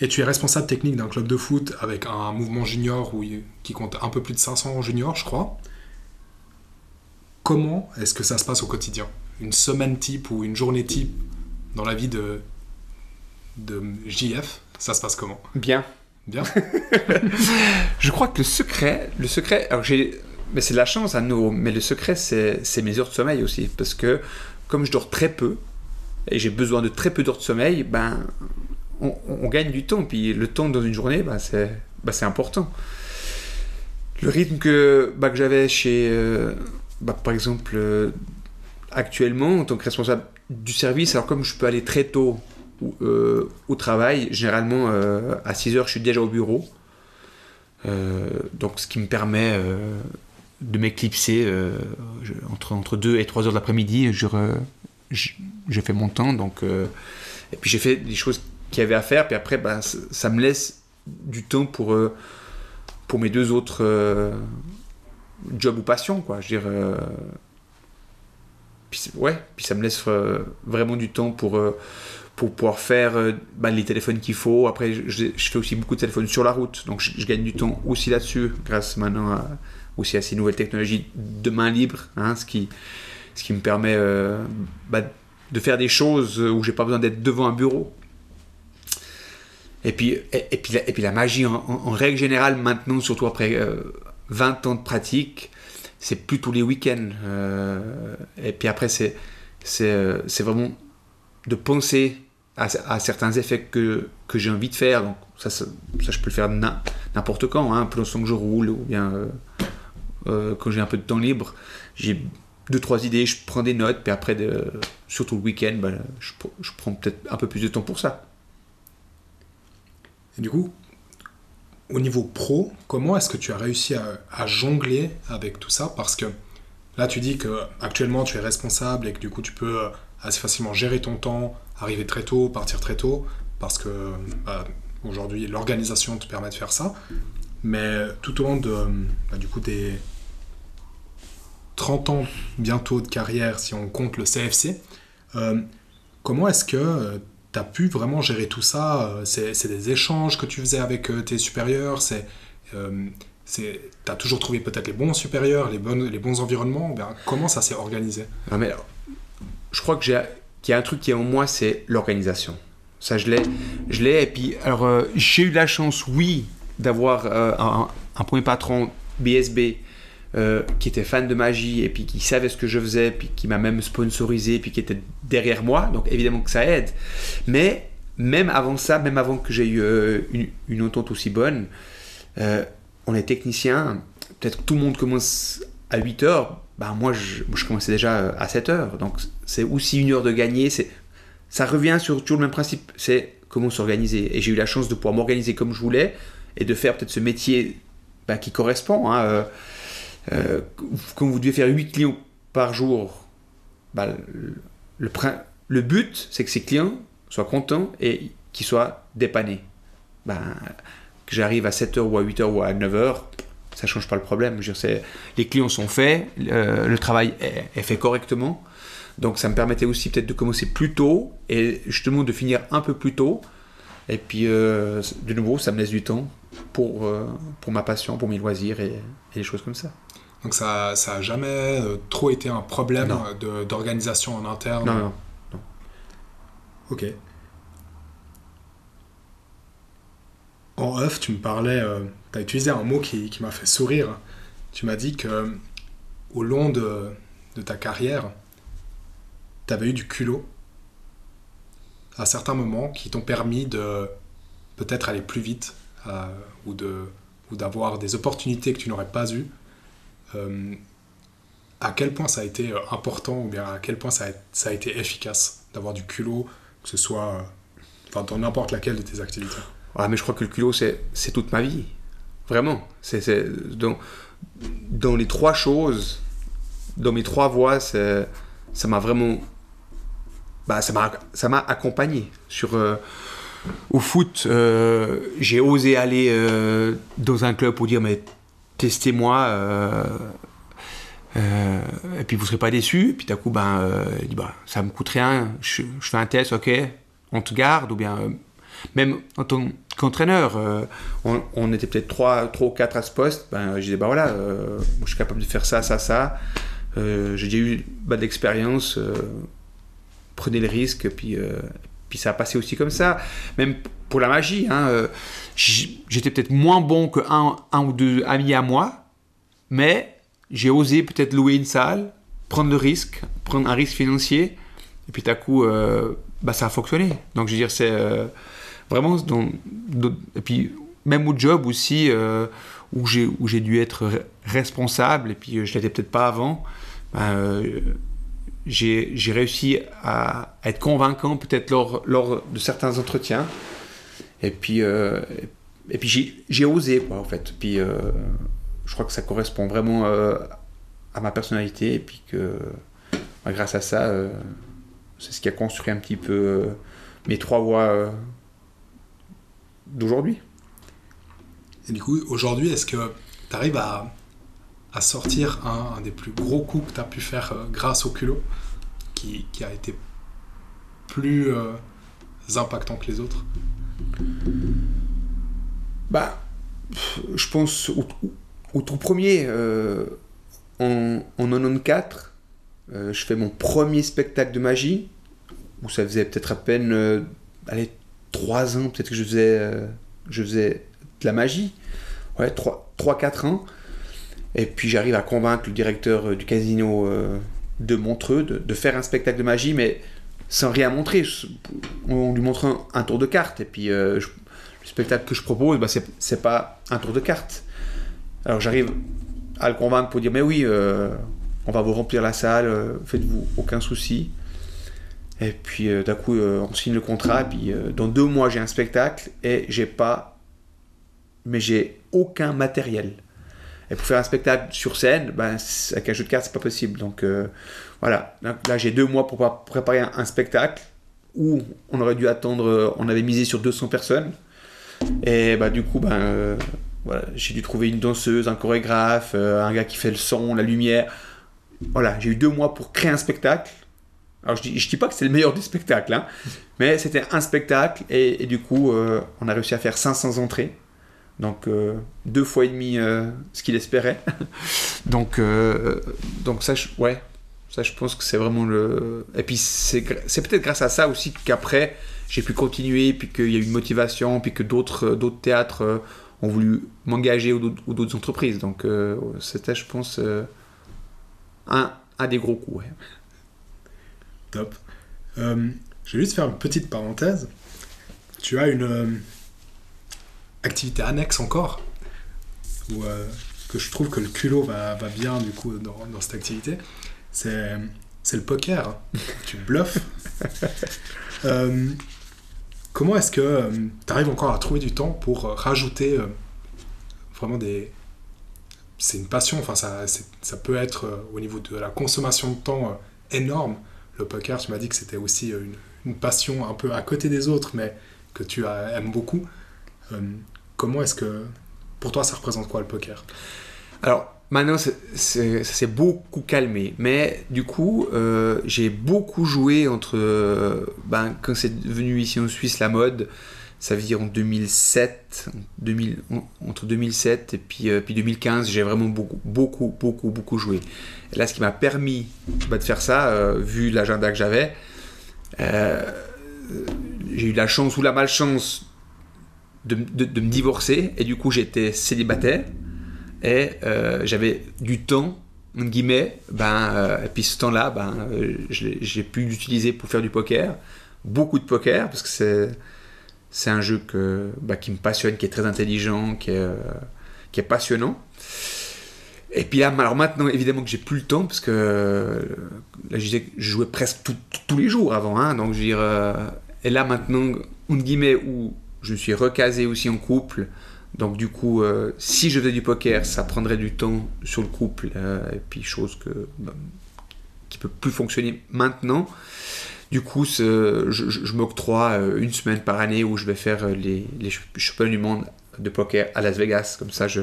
A: Et tu es responsable technique d'un club de foot avec un mouvement junior où il- qui compte un peu plus de 500 juniors, je crois. Comment est-ce que ça se passe au quotidien? Une semaine type ou une journée type dans la vie de, de JF, ça se passe comment?
C: Bien.
A: Bien [LAUGHS]
C: Je crois que le secret, le secret, alors j'ai, mais c'est de la chance à nouveau, mais le secret c'est, mes heures de sommeil aussi, parce que comme je dors très peu et j'ai besoin de très peu d'heures de sommeil, ben on, on gagne du temps, puis le temps dans une journée, ben, c'est, ben, c'est important. Le rythme que, ben, que j'avais chez, euh, ben, par exemple, euh, actuellement en tant que responsable du service, alors comme je peux aller très tôt euh, au travail, généralement euh, à 6 heures je suis déjà au bureau. Euh, donc ce qui me permet de m'éclipser entre, entre 2 et 3 heures de l'après-midi. Je, J'ai fait mon temps, donc, et puis j'ai fait des choses qu'il y avait à faire, puis après bah, ça, me laisse du temps pour, pour mes deux autres jobs ou passions. Quoi. Je veux dire, puis, ouais, puis ça me laisse vraiment du temps pour, pour pouvoir faire euh, bah, les téléphones qu'il faut. Après, je, fais aussi beaucoup de téléphones sur la route, donc je, gagne du temps aussi là-dessus, grâce maintenant à, aussi à ces nouvelles technologies de main libre, hein, ce, qui, ce qui me permet euh, bah, de faire des choses où j'ai pas besoin d'être devant un bureau. Et puis, et, puis, la, et puis la magie, en, règle générale, maintenant, surtout après euh, 20 ans de pratique, c'est plus tous les week-ends. Euh, et puis après, c'est vraiment de penser à, certains effets que, que j'ai envie de faire. Donc ça, ça, je peux le faire n'im- n'importe quand, hein, pendant que je roule ou bien euh, euh, quand j'ai un peu de temps libre. J'ai deux, trois idées, je prends des notes, puis après, surtout le week-end, bah, je, je prends peut-être un peu plus de temps pour ça.
A: Et du coup, au niveau pro, comment est-ce que tu as réussi à, à jongler avec tout ça? Parce que là, tu dis que actuellement tu es responsable et que du coup tu peux euh, assez facilement gérer ton temps, arriver très tôt, partir très tôt, parce que bah, aujourd'hui l'organisation te permet de faire ça. Mais tout au long de, bah, du coup, des 30 ans bientôt de carrière, si on compte le CFC, euh, comment est-ce que tu as pu vraiment gérer tout ça euh, C'est des échanges que tu faisais avec euh, tes supérieurs C'est euh, tu as toujours trouvé peut-être les bons supérieurs, les, bonnes, les bons environnements Comment ça s'est organisé?
C: Non, mais je crois que j'ai qu'il y a un truc qui est en moi, c'est l'organisation. Ça, je l'ai. Je l'ai. Et puis, alors, euh, j'ai eu la chance, oui, d'avoir euh, un, premier patron BSB euh, qui était fan de magie et puis qui savait ce que je faisais, puis qui m'a même sponsorisé, puis qui était derrière moi. Donc évidemment que ça aide. Mais même avant ça, même avant que j'ai eu une, une entente aussi bonne, on est technicien. Peut-être que tout le monde commence à 8 heures. Ben moi, je, commençais déjà à 7 heures. Donc c'est aussi une heure de gagner. C'est, ça revient sur toujours le même principe. C'est comment s'organiser. Et j'ai eu la chance de pouvoir m'organiser comme je voulais et de faire peut-être ce métier ben, qui correspond. Hein, euh, euh, quand vous devez faire 8 clients par jour, ben, le, but, c'est que ces clients soient contents et qu'ils soient dépannés. Ben, que j'arrive à 7h ou à 8h ou à 9h, ça change pas le problème. Je veux dire, c'est- les clients sont faits, euh, le travail est, est fait correctement. Donc ça me permettait aussi peut-être de commencer plus tôt et justement de finir un peu plus tôt. Et puis euh, de nouveau, ça me laisse du temps pour, euh, pour ma passion, pour mes loisirs et, et des choses comme ça.
A: Donc ça ça a jamais trop été un problème
C: Non.
A: d'organisation en interne?
C: Non, non.
A: Ok. En off, tu me parlais, tu as utilisé un mot qui, qui m'a fait sourire. Tu m'as dit que euh, au long de, de ta carrière, tu avais eu du culot à certains moments qui t'ont permis de peut-être aller plus vite euh, ou de ou d'avoir des opportunités que tu n'aurais pas eues. Euh, à quel point ça a été euh, important ou bien à quel point ça a, ça a été efficace d'avoir du culot, que ce soit euh, dans n'importe laquelle de tes activités?
C: Ah, mais je crois que le culot, c'est, toute ma vie. Vraiment. C'est, dans, dans les trois choses, dans mes trois voies, ça m'a vraiment. Bah, ça, m'a, accompagné. Sur, euh, au foot, euh, j'ai osé aller euh, dans un club pour dire mais testez-moi. et puis vous serez pas déçus. Et puis d'un coup, ben, dit, bah, ça me coûte rien. Je, je fais un test, ok, on te garde. Ou bien, même en tant qu'entraîneur, euh, on, était peut-être 3, trois ou 4 à ce poste. Ben, je disais, bah voilà, euh, je suis capable de faire ça, ça, ça. Euh, j'ai déjà eu bah, de l'expérience. prenez le risque. Puis, puis ça a passé aussi comme ça. Même pour la magie, hein, j'étais peut-être moins bon que un, un ou deux amis à moi, mais j'ai osé peut-être louer une salle, prendre le risque, prendre un risque financier, et puis tout à coup, bah, ça a fonctionné. Donc je veux dire, c'est vraiment... Et puis même au job aussi, euh, où j'ai dû être re- responsable, et puis euh, je l'étais peut-être pas avant, ben, euh, j'ai réussi à, être convaincant peut-être lors, lors de certains entretiens. Et puis, euh, et puis j'ai- osé, quoi, en fait. Puis je crois que ça correspond vraiment à ma personnalité. Et puis que bah, grâce à ça, c'est ce qui a construit un petit peu mes trois voies d'aujourd'hui.
A: Et du coup, aujourd'hui, est-ce que tu arrives à, à sortir un, un des plus gros coups que tu as pu faire euh, grâce au culot, qui, qui a été plus euh, impactant que les autres?
C: Bah, je pense au, au tout premier, euh, en, en 94, euh, je fais mon premier spectacle de magie, où ça faisait peut-être à peine, allez, 3 ans, peut-être que je faisais, euh, je faisais de la magie. Ouais, 3-4 ans. Et puis j'arrive à convaincre le directeur euh, du casino euh, de Montreux de, faire un spectacle de magie, mais sans rien montrer. On lui montre un, tour de carte, et puis le spectacle que je propose, bah, c'est, pas un tour de carte. Alors j'arrive à le convaincre pour dire mais oui, on va vous remplir la salle, faites-vous aucun souci. Et puis euh, d'un coup, euh, on signe le contrat, et puis euh, dans deux mois, j'ai un spectacle et j'ai pas, mais j'ai aucun matériel. Et pour faire un spectacle sur scène, ben, avec un jeu de cartes, c'est pas possible. Donc voilà, là, j'ai deux mois pour pré- préparer un, spectacle où on aurait dû attendre, on avait misé sur 200 personnes. Et bah, du coup, ben, voilà, j'ai dû trouver une danseuse, un chorégraphe, un gars qui fait le son, la lumière. Voilà, j'ai eu deux mois pour créer un spectacle. Alors je dis, dis pas que c'est le meilleur des spectacles, hein, mais c'était un spectacle et, du coup, euh, on a réussi à faire 500 entrées. Donc euh, deux fois et demi euh, ce qu'il espérait. [LAUGHS] donc, donc ça, je- ouais, Ça, je pense que c'est vraiment le. Et puis, c'est peut-être grâce à ça aussi qu'après, j'ai pu continuer, puis qu'il y a eu une motivation, puis que d'autres théâtres ont voulu m'engager ou d'autres entreprises. Donc, c'était, je pense, un, un, des gros coups.
A: Top. je vais juste faire une petite parenthèse. Tu as une activité annexe encore ou euh, que je trouve que le culot va, va bien du coup dans, dans cette activité, c'est, c'est le poker. [LAUGHS] Tu bluffes. Euh, comment est-ce que euh, tu arrives encore à trouver du temps pour rajouter vraiment des... C'est une passion, enfin ça, ça peut être au niveau de la consommation de temps énorme. Le poker, tu m'as dit que c'était aussi une, une, passion un peu à côté des autres, mais que tu aimes beaucoup. comment est-ce que pour toi, ça représente quoi le poker?
C: Alors, maintenant, ça s'est beaucoup calmé. Mais du coup, euh, j'ai beaucoup joué entre. Euh, ben, quand c'est devenu ici en Suisse la mode, ça veut dire en 2007, 2000, entre 2007 et puis, euh, puis 2015, j'ai vraiment beaucoup, beaucoup, beaucoup, beaucoup joué. Et là, ce qui m'a permis bah, de faire ça, vu l'agenda que j'avais, j'ai eu la chance ou la malchance de, me divorcer et du coup j'étais célibataire et euh, j'avais du temps entre guillemets ben euh, et puis ce temps-là ben euh, j'ai pu l'utiliser pour faire du poker beaucoup de poker parce que c'est c'est un jeu bah, qui me passionne qui est très intelligent qui est, est passionnant et puis là, alors maintenant, évidemment que j'ai plus le temps, parce que là, je jouais presque tous les jours avant, hein, donc je dire, et là maintenant, entre guillemets, où je suis recasé aussi en couple. Donc du coup, euh, si je faisais du poker, ça prendrait du temps sur le couple. Euh, et puis chose que, bah, qui peut plus fonctionner maintenant. Du coup, je, m'octroie euh, une semaine par année où je vais faire les, les championnats du monde de poker à Las Vegas. Comme ça, je,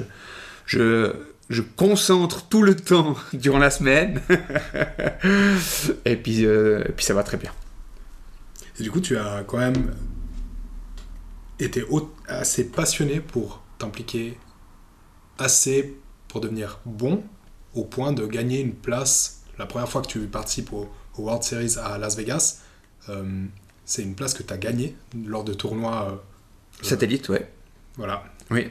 C: concentre tout le temps [LAUGHS] durant la semaine. [LAUGHS] et, puis, et puis ça va très bien.
A: Et du coup, tu as quand même était assez passionné pour t'impliquer assez pour devenir bon au point de gagner une place. La première fois que tu participes au, World Series à Las Vegas, euh, c'est une place que tu as gagnée lors de tournois. Euh,
C: euh, Satellite, ouais.
A: Voilà.
C: Oui.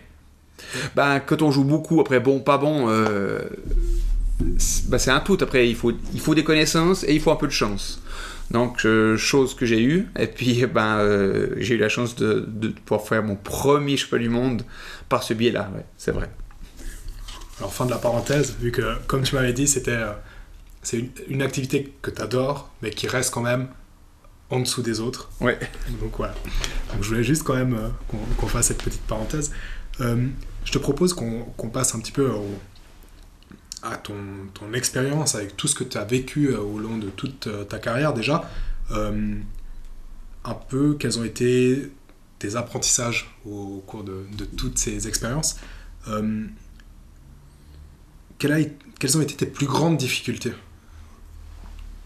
C: Ben, quand on joue beaucoup, après, bon, pas bon, ben, c'est un tout. Après, il faut, il faut des connaissances et il faut un peu de chance. Donc, euh, chose que j'ai eue. Et puis, [LAUGHS] ben, euh, j'ai eu la chance de, pouvoir faire mon premier championnat du monde par ce biais-là. c'est vrai.
A: Alors, fin de la parenthèse, vu que, comme tu m'avais dit, c'était euh, c'est une, activité que tu adores, mais qui reste quand même en dessous des autres.
C: Ouais.
A: Donc, voilà. Donc, je voulais juste quand même qu'on fasse cette petite parenthèse. je te propose qu'on passe un petit peu au, à ton, ton expérience, avec tout ce que tu as vécu euh, au long de toute euh, ta carrière déjà, euh, un peu quels ont été tes apprentissages au, cours de, de, toutes ces expériences. a, quelles, ont été tes plus grandes difficultés?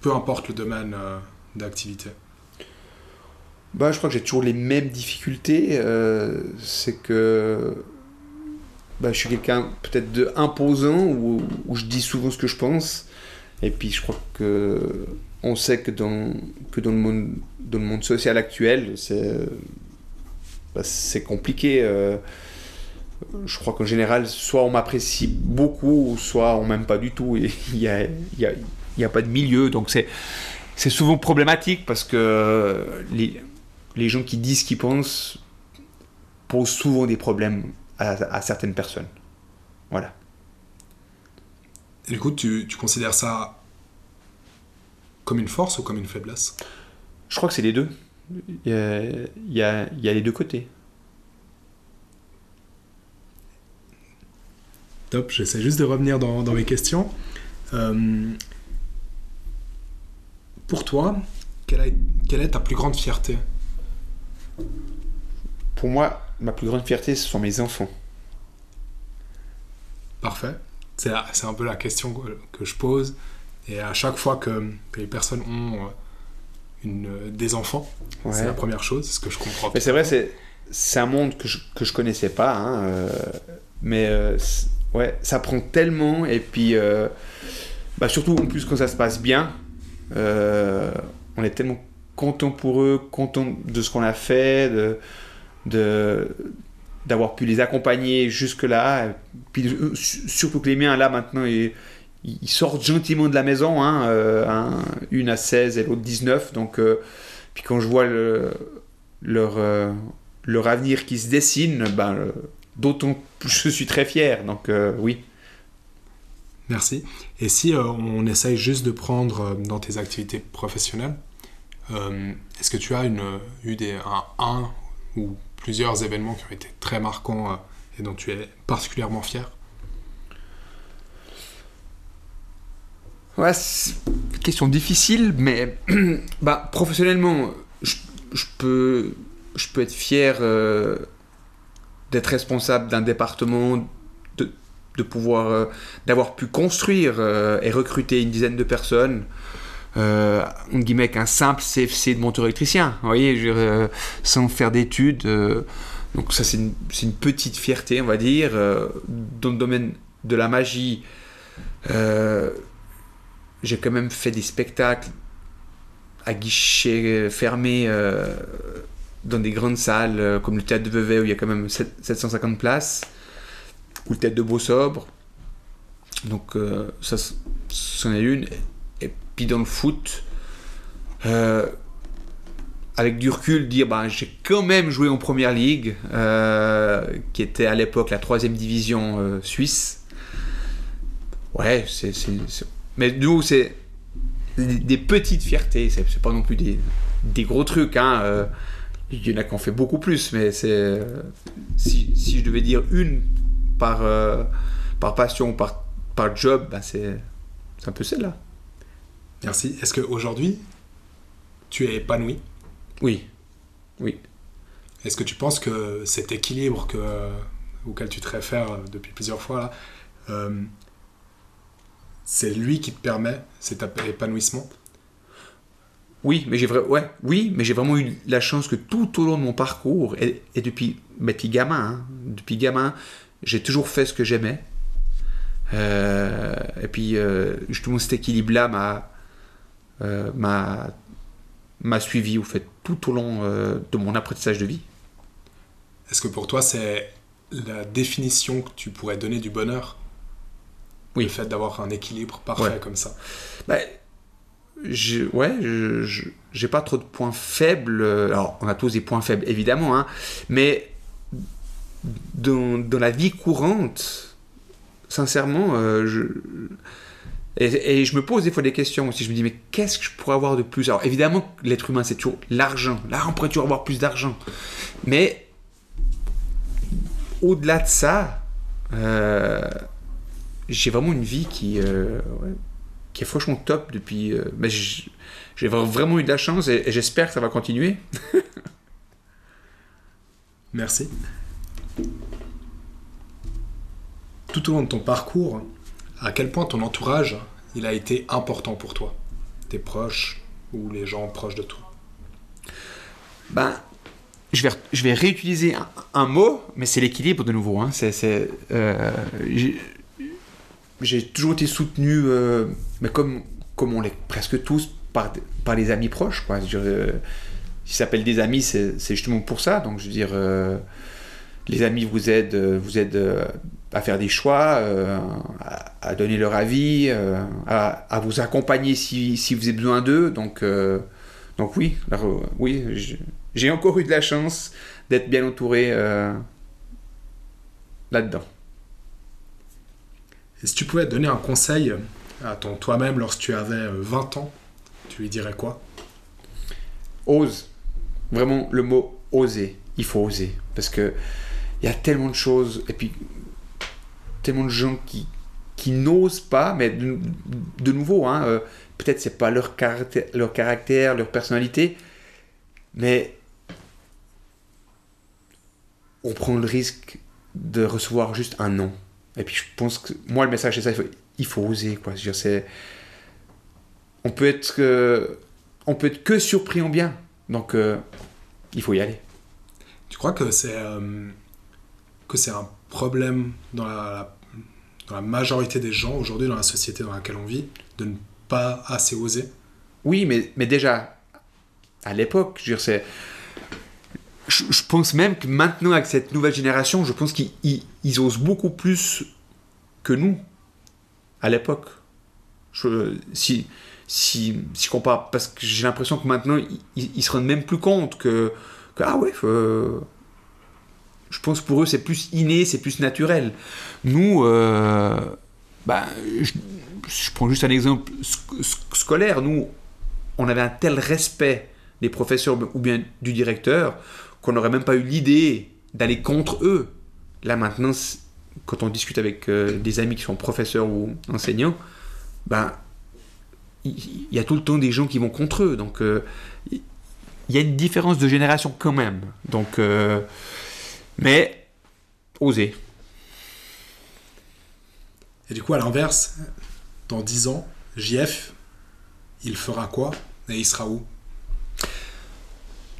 A: Peu importe le domaine d'activité.
C: Bah, je crois que j'ai toujours les mêmes difficultés. c'est que bah, je suis quelqu'un peut-être de imposant où, je dis souvent ce que je pense. Et puis je crois que on sait que dans, que dans, le, monde, dans le monde social actuel, c'est bah, compliqué. Euh, je crois qu'en général, soit on m'apprécie beaucoup, soit on m'aime pas du tout. [LAUGHS] Il y a, y a, pas de milieu. Donc c'est souvent problématique parce que les, les gens qui disent ce qu'ils pensent posent souvent des problèmes à, certaines personnes. Voilà.
A: Et du coup, tu, tu, considères ça comme une force ou comme une faiblesse?
C: Je crois que c'est les deux. Il y, a, il, y a, il y a, les deux côtés.
A: Top, j'essaie juste de revenir dans, dans mes questions. Euh, pour toi, quelle, est ta plus grande fierté?
C: Pour moi, ma plus grande fierté, ce sont mes enfants.
A: Parfait. C'est un peu la question que, je pose. Et à chaque fois que, les personnes ont euh, une, des enfants, c'est la première chose, ce que je comprends.
C: Mais c'est vrai, c'est un monde que je, que je connaissais pas. Hein, euh, mais euh, ouais, ça prend tellement. Et puis, bah, surtout en plus quand ça se passe bien, euh, on est tellement content pour eux, content de ce qu'on a fait, de, d'avoir pu les accompagner jusque-là. Puis euh, surtout que les miens, là, maintenant, ils, ils sortent gentiment de la maison. Hein, euh, une à 16 et l'autre 19. Donc, euh, puis quand je vois le, leur, leur avenir qui se dessine, ben, d'autant je suis très fier. Donc, oui.
A: Merci. Et si on essaye juste de prendre dans tes activités professionnelles, est-ce que tu as eu un, ou plusieurs événements qui ont été très marquants euh, et dont tu es particulièrement fier?
C: Ouais, question difficile, mais [CLEARS THROAT] bah, professionnellement, je, peux, être fier euh, d'être responsable d'un département, de, pouvoir, euh, d'avoir pu construire et recruter une dizaine de personnes euh, guillemets, qu'un simple CFC de monteur électricien, voyez, euh, sans faire d'études. Euh, donc ça, c'est une, une, petite fierté, on va dire. Euh, dans le domaine de la magie, j'ai quand même fait des spectacles à guichet fermé dans des grandes salles comme le théâtre de Vevey où il y a quand même 750 places, ou le théâtre de Beau-Sobre. Donc ça, c'en est une. Puis dans le foot, euh, avec du recul, dire bah, j'ai quand même joué en première ligue, euh, qui était à l'époque la troisième division euh, suisse. Ouais, c'est, mais nous, c'est des, petites fiertés, c'est, pas non plus des, des gros trucs. Hein, il y en a qui ont fait beaucoup plus, mais c'est si, si, je devais dire une par, par passion, par, par job, ben c'est, c'est un peu celle-là.
A: Merci. Est-ce qu'aujourd'hui, tu es épanoui?
C: Oui. Oui.
A: Est-ce que tu penses que cet équilibre que, auquel tu te réfères depuis plusieurs fois, là, euh, c'est lui qui te permet cet épanouissement?
C: Oui, mais j'ai ouais, oui, mais j'ai vraiment eu la chance que tout au long de mon parcours et, depuis, depuis gamin, hein, depuis gamin, j'ai toujours fait ce que j'aimais. Euh, et puis euh, justement cet équilibre-là m'a euh, m'a suivi ou fait tout au long euh, de mon apprentissage de vie.
A: Est-ce que pour toi, c'est la définition que tu pourrais donner du bonheur?
C: Oui.
A: Le fait d'avoir un équilibre parfait comme ça
C: bah, je, Ouais, je j'ai pas trop de points faibles. Alors, on a tous des points faibles, évidemment, hein, mais dans, la vie courante, sincèrement, euh, et, je me pose des fois des questions aussi. Je me dis, mais qu'est-ce que je pourrais avoir de plus? Alors, évidemment, l'être humain, c'est toujours l'argent. Là, on pourrait toujours avoir plus d'argent. Mais au-delà de ça, euh, j'ai vraiment une vie qui, euh, qui est franchement top depuis. Euh, j'ai vraiment eu de la chance et j'espère que ça va continuer. [LAUGHS]
A: Merci. Tout au long de ton parcours, à quel point ton entourage il a été important pour toi? Tes proches ou les gens proches de toi?
C: Ben, je vais, je vais réutiliser un, mot, mais c'est l'équilibre de nouveau. Hein. C'est, euh, j'ai toujours été soutenu, euh, mais comme, comme on l'est presque tous, par, par les amis proches. Quoi. Je, euh, s'appellent des amis, c'est, justement pour ça. Donc, je veux dire, les amis vous aident, vous aident à faire des choix, euh, à, donner leur avis, euh, à, vous accompagner si, si vous avez besoin d'eux. Donc, euh, donc oui, oui j'ai encore eu de la chance d'être bien entouré là-dedans.
A: Et si tu pouvais donner un conseil à ton toi-même lorsque tu avais 20 ans, tu lui dirais quoi?
C: Ose. Vraiment le mot oser. Il faut oser. Parce que il y a tellement de choses. Et puis, tellement de gens qui, qui n'osent pas, mais de, nouveau, hein, euh, peut-être c'est pas leur caractère, leur personnalité, mais on prend le risque de recevoir juste un non. Et puis je pense que moi le message c'est ça, il faut, oser quoi. Je on peut être, euh, on peut être que surpris en bien, donc euh, il faut y aller.
A: Tu crois que c'est c'est un problème dans la, majorité des gens aujourd'hui dans la société dans laquelle on vit de ne pas assez oser
C: Oui, mais, mais déjà, à l'époque, je veux. Je, pense même que maintenant, avec cette nouvelle génération, je pense qu'ils ils- ils osent beaucoup plus que nous, à l'époque. Si, si, si je compare, parce que j'ai l'impression que maintenant, ils, se rendent même plus compte que, ah ouais, je pense que pour eux, c'est plus inné, c'est plus naturel. Nous, euh, ben, je, prends juste un exemple sc- sc- scolaire. Nous, on avait un tel respect des professeurs ou bien du directeur qu'on n'aurait même pas eu l'idée d'aller contre eux. Là maintenant, quand on discute avec euh, des amis qui sont professeurs ou enseignants, ben il y, a tout le temps des gens qui vont contre eux. Donc euh, il y a une différence de génération quand même. Donc, mais oser.
A: Et du coup, à l'inverse, dans 10 ans, JF, il fera quoi et il sera où?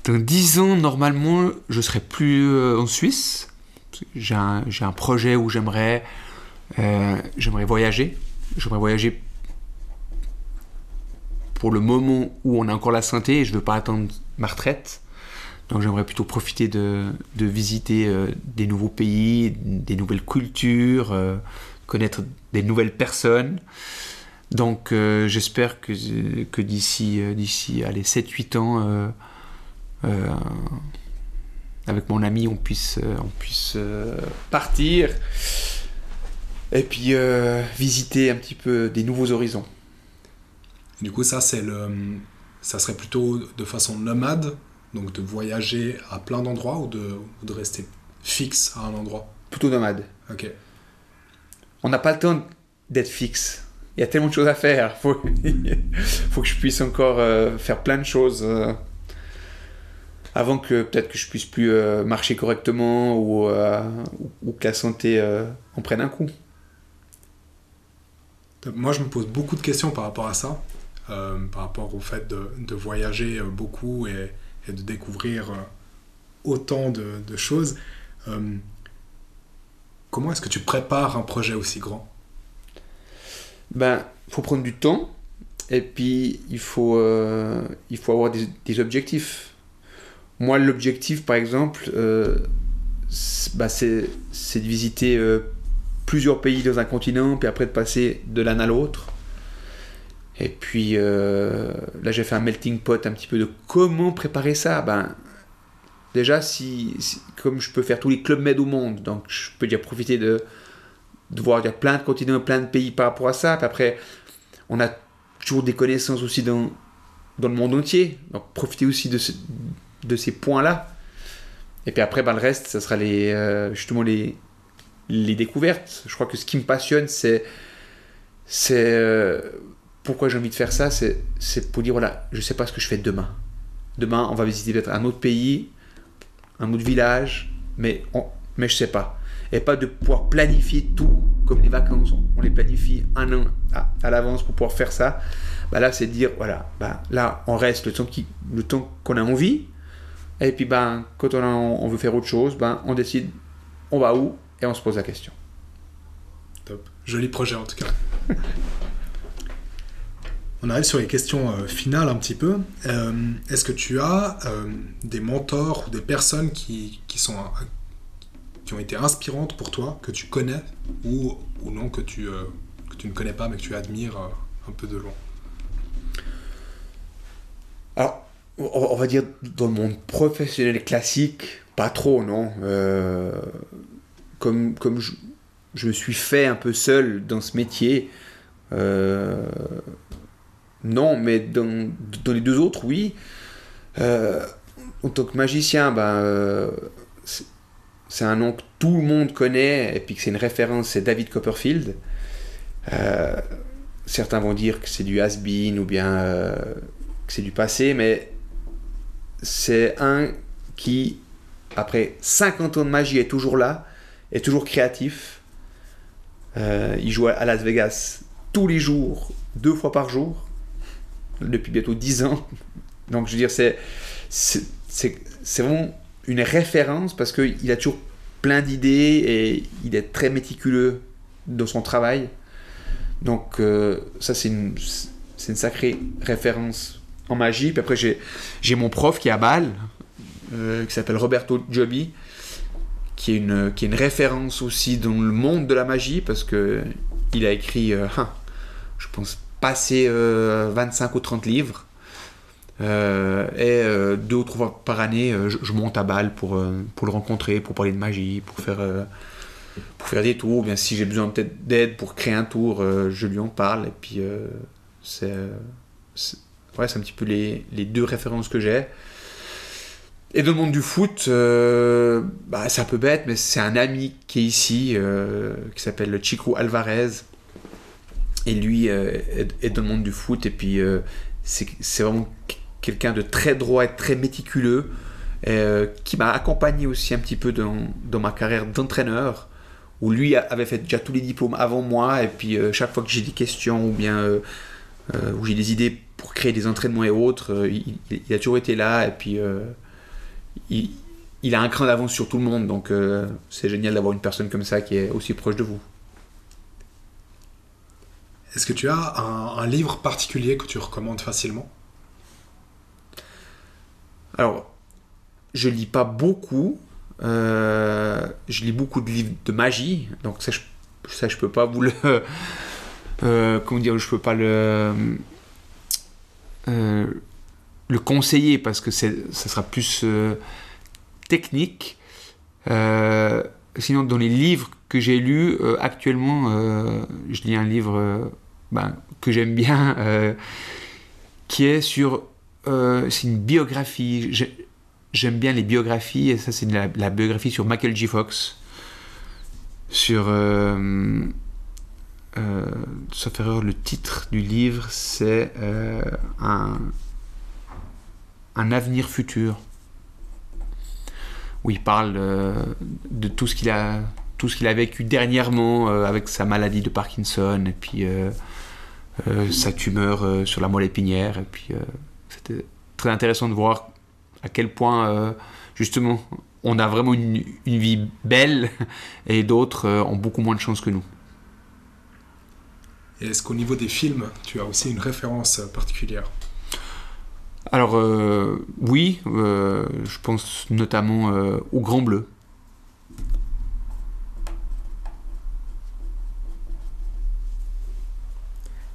C: Dans 10 ans, normalement, je serai plus euh, en Suisse. J'ai un, j'ai un projet où j'aimerais euh, j'aimerais voyager. J'aimerais voyager pour le moment où on a encore la santé et je ne veux pas attendre ma retraite. Donc j'aimerais plutôt profiter de, visiter euh, des nouveaux pays, des nouvelles cultures, euh, connaître des nouvelles personnes. Donc euh, j'espère que, d'ici d'ici allez 7-8 ans, avec mon ami, on puisse, on puisse partir et puis visiter un petit peu des nouveaux horizons.
A: Du coup, ça, c'est le, ça serait plutôt de façon nomade, donc de voyager à plein d'endroits ou de, ou de rester fixe à un endroit?
C: Plutôt nomade.
A: Ok.
C: On n'a pas le temps d'être fixe. Il y a tellement de choses à faire. [LAUGHS] Faut, faut que je puisse encore euh, faire plein de choses euh, avant que peut-être que je puisse plus euh, marcher correctement ou, que la santé en prenne un coup.
A: Moi, je me pose beaucoup de questions par rapport à ça, par rapport au fait de, de voyager beaucoup et, et de découvrir euh, autant de, choses. Euh, comment est-ce que tu prépares un projet aussi grand?
C: Ben, faut prendre du temps et puis il faut, euh, il faut avoir des, objectifs. Moi, l'objectif, par exemple, c'est bah, c'est de visiter plusieurs pays dans un continent, puis après de passer de l'un à l'autre. Et puis euh, là, j'ai fait un melting pot un petit peu de comment préparer ça. Ben, déjà, si, comme je peux faire tous les clubs med au monde, donc je peux déjà profiter de, de voir y a plein de continents, plein de pays par rapport à ça. Puis après, on a toujours des connaissances aussi dans, dans le monde entier. Donc profiter aussi de, de ces points-là. Et puis après, ben, le reste, ça sera les, euh, justement les, les découvertes. Je crois que ce qui me passionne, c'est. c'est euh, pourquoi j'ai envie de faire ça, c'est pour dire voilà, je sais pas ce que je fais demain. Demain, on va visiter peut-être un autre pays, un autre village, mais, on, mais je sais pas. Et pas de pouvoir planifier tout comme les vacances. On les planifie un an à, à l'avance pour pouvoir faire ça. Bah là, c'est de dire voilà, bah là, on reste le temps qu'on a envie. Et puis, ben, quand on, a- on veut faire autre chose, ben, on décide on va où et on se pose la question.
A: Top. Joli projet en tout cas. [LAUGHS] On arrive sur les questions euh, finales un petit peu. Euh, Est-ce que tu as euh, des mentors ou des personnes qui, qui, ont été inspirantes pour toi, que tu connais ou, non, que tu, que ne connais pas mais que tu admires un peu de loin?
C: Alors, on va dire dans le monde professionnel classique, pas trop, non. Comme comme je, me suis fait un peu seul dans ce métier, non, mais dans, les deux autres, oui. Euh, en tant que magicien, ben, euh, c'est- un nom que tout le monde connaît et puis que c'est une référence, c'est David Copperfield. Euh, certains vont dire que c'est du has-been ou bien que c'est du passé, mais c'est un qui, après 50 ans de magie, est toujours là, est toujours créatif. Il joue à Las Vegas tous les jours, deux fois par jour, depuis bientôt 10 ans. Donc, je veux dire, c'est, c'est, vraiment une référence parce qu'il a toujours plein d'idées et il est très méticuleux dans son travail. Donc euh, ça c'est une, une sacrée référence en magie. Puis après j'ai, mon prof qui est à Bâle, euh, qui s'appelle Roberto Joby, qui est, une, qui est une référence aussi dans le monde de la magie, parce que il a écrit, euh, hein, je pense, passer 25 ou 30 livres. Euh, et euh, deux ou trois fois par année, euh, je, monte à Bâle pour, euh, pour le rencontrer, pour parler de magie, pour faire, euh, pour faire des tours. Bien, si j'ai besoin peut-être d'aide pour créer un tour, euh, je lui en parle. Et puis, euh, c'est euh, ouais, un petit peu les, les deux références que j'ai. Et dans le monde du foot, euh, bah, c'est un peu bête, mais c'est un ami qui est ici, euh, qui s'appelle Chico Alvarez. Et lui euh, est, dans le monde du foot. Et puis, euh, c'est vraiment quelqu'un de très droit et très méticuleux, euh, qui m'a accompagné aussi un petit peu dans, ma carrière d'entraîneur, où lui avait fait déjà tous les diplômes avant moi, et puis chaque fois que j'ai des questions ou bien où j'ai des idées pour créer des entraînements et autres, il, a toujours été là, et puis il, il a un cran d'avance sur tout le monde, donc c'est génial d'avoir une personne comme ça qui est aussi proche de vous.
A: Est-ce que tu as un, livre particulier que tu recommandes facilement?
C: Alors, je lis pas beaucoup. euh, je lis beaucoup de livres de magie, donc ça, je, ça, peux pas vous le. [LAUGHS] euh, comment dire, je peux pas le. euh, le conseiller parce que ça sera plus technique. Sinon, dans les livres que j'ai lus actuellement, je lis un livre ben, que j'aime bien, euh, qui est sur euh, c'est une biographie. J'ai- J'aime bien les biographies, et ça, c'est la, biographie sur Michael J. Fox. Sur. Euh, sauf erreur, le titre du livre, c'est un, un avenir futur. Où il parle de tout ce qu'il a, vécu dernièrement avec sa maladie de Parkinson, et puis sa tumeur euh, sur la moelle épinière, et puis. euh, c'était très intéressant de voir à quel point, euh, justement, on a vraiment une, une vie belle [LAUGHS] et d'autres euh, ont beaucoup moins de chance que nous.
A: Est-ce qu'au niveau des films, tu as aussi une référence euh, particulière?
C: Alors, euh, oui, euh, je pense notamment euh, au Grand Bleu.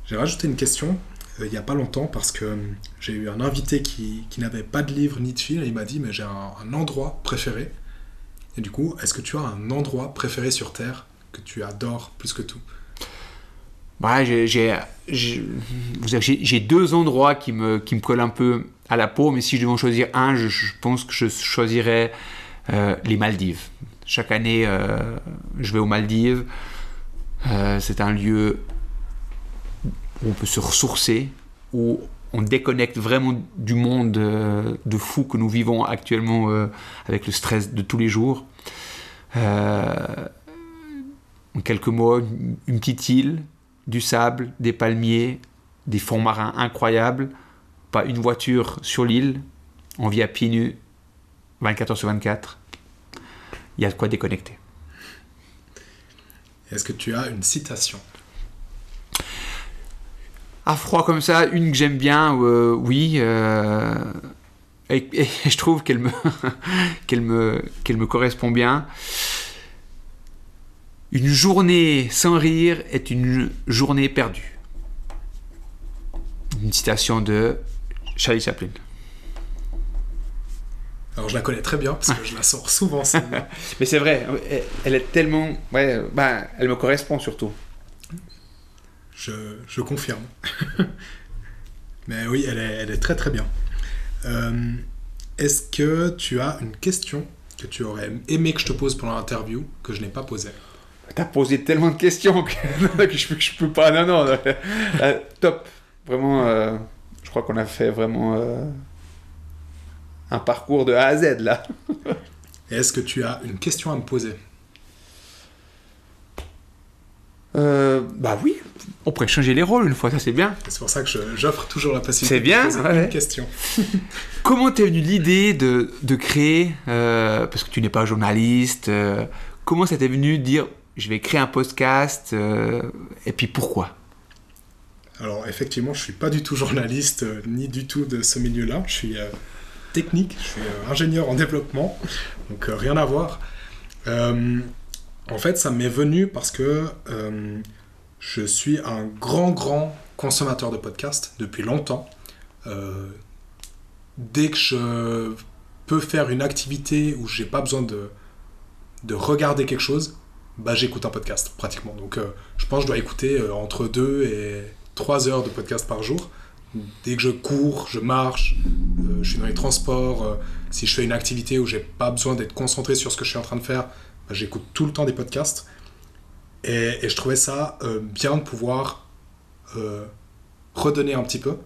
A: J'ai rajouté une question euh, il n'y a pas longtemps parce que euh, j'ai eu un invité qui, qui n'avait pas de livre ni de film il m'a dit mais j'ai un, endroit préféré. Et du coup, est-ce que tu as un endroit préféré sur Terre que tu adores plus que tout?
C: Bah, j'ai- deux endroits qui me, qui me collent un peu à la peau, mais si je devais en choisir un, je, pense que je choisirais euh, les Maldives. Chaque année, euh, je vais aux Maldives. C'est un lieu où on peut se ressourcer, où on déconnecte vraiment du monde euh, de fou que nous vivons actuellement euh, avec le stress de tous les jours. Euh, en quelques mots, une- petite île, du sable, des palmiers, des fonds marins incroyables, pas une voiture sur l'île, on vit à pieds nus, 24 heures sur 24. Il y a de quoi déconnecter.
A: Est-ce que tu as une citation?
C: À froid comme ça, une que j'aime bien, euh, oui. euh, et, et [LAUGHS] je trouve qu'elle me, [LAUGHS] qu'elle me, qu'elle me correspond bien. Une journée sans rire est une journée perdue. Une citation de Charlie Chaplin.
A: Alors je la connais très bien parce que je la sors souvent. [LAUGHS]
C: Mais c'est vrai, elle- elle est tellement. Ouais, bah, elle me correspond surtout.
A: Je, je confirme. [LAUGHS] Mais oui, elle est, elle est très très bien. Euh, Est-ce que tu as une question que tu aurais aimé que je te pose pendant l'interview que je n'ai pas posée?
C: T'as posé tellement de questions que, [LAUGHS] que je, peux- je peux pas. Non, non, euh, top. Vraiment, euh, je crois qu'on a fait vraiment un parcours de A à Z là. [LAUGHS]
A: Est-ce que tu as une question à me poser?
C: Euh, bah oui, on pourrait changer les rôles une fois, ça c'est bien.
A: C'est pour ça que j'offre toujours la possibilité
C: C'est bien,
A: de poser
C: ouais.
A: une question. [LAUGHS]
C: Comment t'es venue l'idée de, de créer, euh, parce que tu n'es pas journaliste, euh, comment ça t'est venu de dire je vais créer un podcast, et puis pourquoi?
A: Alors effectivement, je suis pas du tout journaliste, ni du tout de ce milieu-là. Je suis technique, je suis ingénieur en développement, donc rien à voir. En fait, ça m'est venu parce que euh, je suis un grand, grand consommateur de podcasts depuis longtemps. Euh, dès que je peux faire une activité où j'ai pas besoin de, de regarder quelque chose, bah, j'écoute un podcast pratiquement. Donc euh, je pense que je dois écouter entre 2 et 3 heures de podcast par jour. Dès que je cours, je marche, je suis dans les transports, si je fais une activité où j'ai pas besoin d'être concentré sur ce que je suis en train de faire, j'écoute tout le temps des podcasts. Et, je trouvais ça euh, bien de pouvoir euh, redonner un petit peu,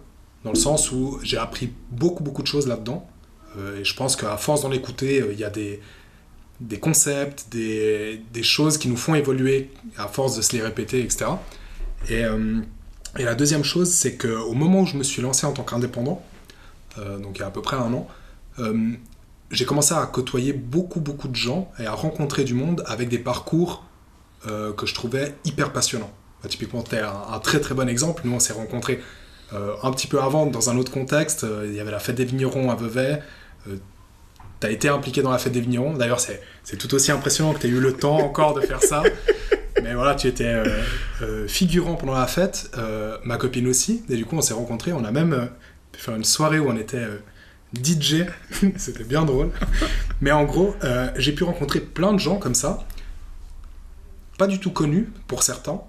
A: dans le sens où j'ai appris beaucoup, beaucoup de choses là-dedans. Euh, et je pense qu'à force d'en écouter, il y a des, des concepts, des, des choses qui nous font évoluer à force de se les répéter, etc. Et, et la deuxième chose, c'est qu'au moment où je me suis lancé en tant qu'indépendant, donc il y a à peu près un an, j'ai commencé à côtoyer beaucoup, beaucoup de gens et à rencontrer du monde avec des parcours euh, que je trouvais hyper passionnants. Bah, typiquement, tu es un, un très très bon exemple. Nous, on s'est rencontrés euh, un petit peu avant, dans un autre contexte. Euh, Il y avait la fête des vignerons à Vevey. tu as été impliqué dans la fête des vignerons. D'ailleurs, c'est c'est tout aussi impressionnant que tu aies eu le temps encore de faire ça. [LAUGHS] Mais voilà, tu étais figurant pendant la fête, ma copine aussi. Et du coup, on s'est rencontrés. On a même pu faire une soirée où on était DJ. [LAUGHS] C'était bien drôle. Mais en gros, euh, j'ai pu rencontrer plein de gens comme ça. Pas du tout connus pour certains,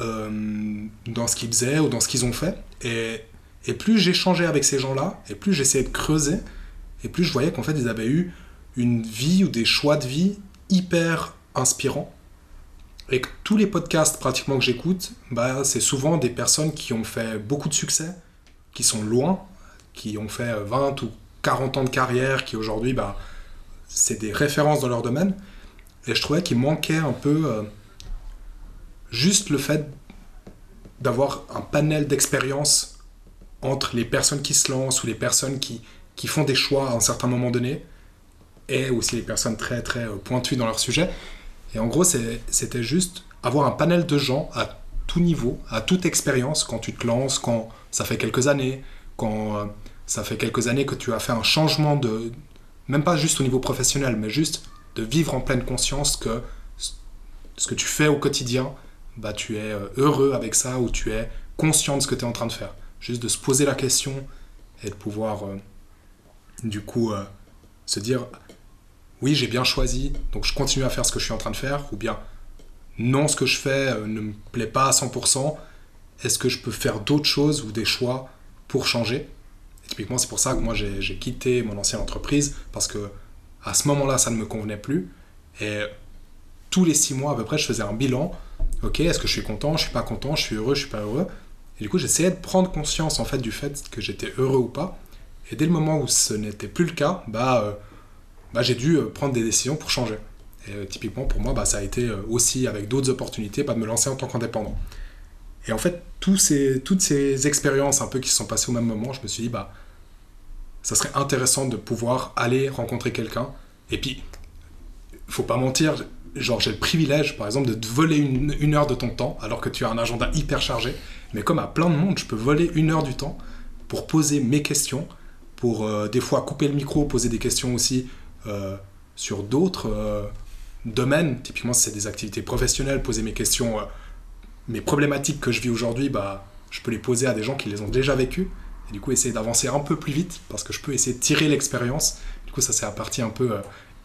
A: euh, dans ce qu'ils faisaient ou dans ce qu'ils ont fait. Et, et plus j'échangeais avec ces gens-là, et plus j'essayais de creuser, et plus je voyais qu'en fait, ils avaient eu une vie ou des choix de vie hyper inspirants. Et que tous les podcasts pratiquement que j'écoute, bah, c'est souvent des personnes qui ont fait beaucoup de succès, qui sont loin, qui ont fait 20 ou 40 ans de carrière, qui aujourd'hui, bah, c'est des références dans leur domaine. Et je trouvais qu'il manquait un peu euh, juste le fait d'avoir un panel d'expériences entre les personnes qui se lancent ou les personnes qui, qui font des choix à un certain moment donné et aussi les personnes très très euh, pointues dans leur sujet. Et en gros, c'était juste avoir un panel de gens à tout niveau, à toute expérience, quand tu te lances, quand ça fait quelques années, quand euh, ça fait quelques années que tu as fait un changement de, même pas juste au niveau professionnel, mais juste de vivre en pleine conscience que ce que tu fais au quotidien, bah, tu es euh, heureux avec ça ou tu es conscient de ce que tu es en train de faire. Juste de se poser la question et de pouvoir, euh, du coup, euh, se dire oui, j'ai bien choisi, donc je continue à faire ce que je suis en train de faire, ou bien non, ce que je fais ne me plaît pas à 100%, est-ce que je peux faire d'autres choses ou des choix pour changer? Typiquement, c'est pour ça que moi j'ai quitté mon ancienne entreprise, parce que à ce moment-là, ça ne me convenait plus. Et tous les six mois à peu près, je faisais un bilan. Ok, est-ce que je suis content, je suis pas content, je suis heureux, je suis pas heureux? Et du coup, j'essayais de prendre conscience en fait du fait que j'étais heureux ou pas. Et dès le moment où ce n'était plus le cas, bah, euh, bah j'ai dû euh, prendre des décisions pour changer. Et euh, typiquement pour moi, bah, ça a été aussi avec d'autres opportunités, bah, de me lancer en tant qu'indépendant. Et en fait, tous ces, toutes ces expériences un peu qui se sont passées au même moment, je me suis dit, bah, ça serait intéressant de pouvoir aller rencontrer quelqu'un. Et puis, faut pas mentir, genre j'ai le privilège, par exemple, de te voler une, une heure de ton temps, alors que tu as un agenda hyper chargé. Mais comme à plein de monde, je peux voler une heure du temps pour poser mes questions, pour euh, des fois couper le micro, poser des questions aussi euh, sur d'autres euh, domaines. Typiquement, si c'est des activités professionnelles, poser mes questions, mes problématiques que je vis aujourd'hui, bah, je peux les poser à des gens qui les ont déjà vécues. Et du coup, essayer d'avancer un peu plus vite, parce que je peux essayer de tirer l'expérience. Du coup, ça, c'est la partie un peu euh,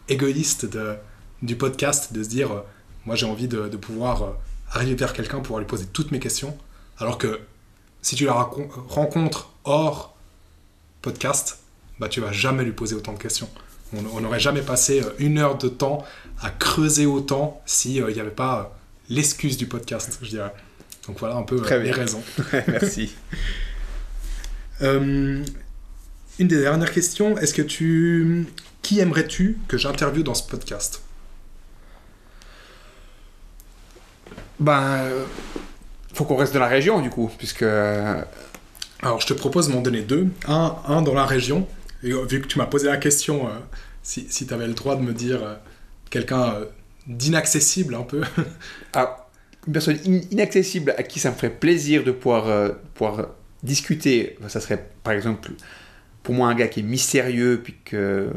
A: égoïste de, du podcast, de se dire, euh, moi, j'ai envie de, pouvoir euh, arriver vers quelqu'un, pouvoir lui poser toutes mes questions. Alors que si tu la rencontres hors podcast, bah, tu vas jamais lui poser autant de questions. On n'aurait jamais passé euh, une heure de temps à creuser autant s'il n'y avait pas l'excuse du podcast, je dirais. Donc voilà un peu euh, les raisons. [LAUGHS]
C: Merci. [LAUGHS]
A: Euh, une des dernières questions, est-ce que tu... Qui aimerais-tu que j'interviewe dans ce podcast?
C: Ben, euh, faut qu'on reste dans la région du coup, puisque
A: Alors je te propose de m'en donner deux. Un, un dans la région, et, vu que tu m'as posé la question, euh, si, si tu avais le droit de me dire euh, quelqu'un d'inaccessible un peu [LAUGHS]
C: ah, Une personne inaccessible à qui ça me ferait plaisir de pouvoir, euh, pouvoir discuter, ça serait par exemple pour moi un gars qui est mystérieux, puis que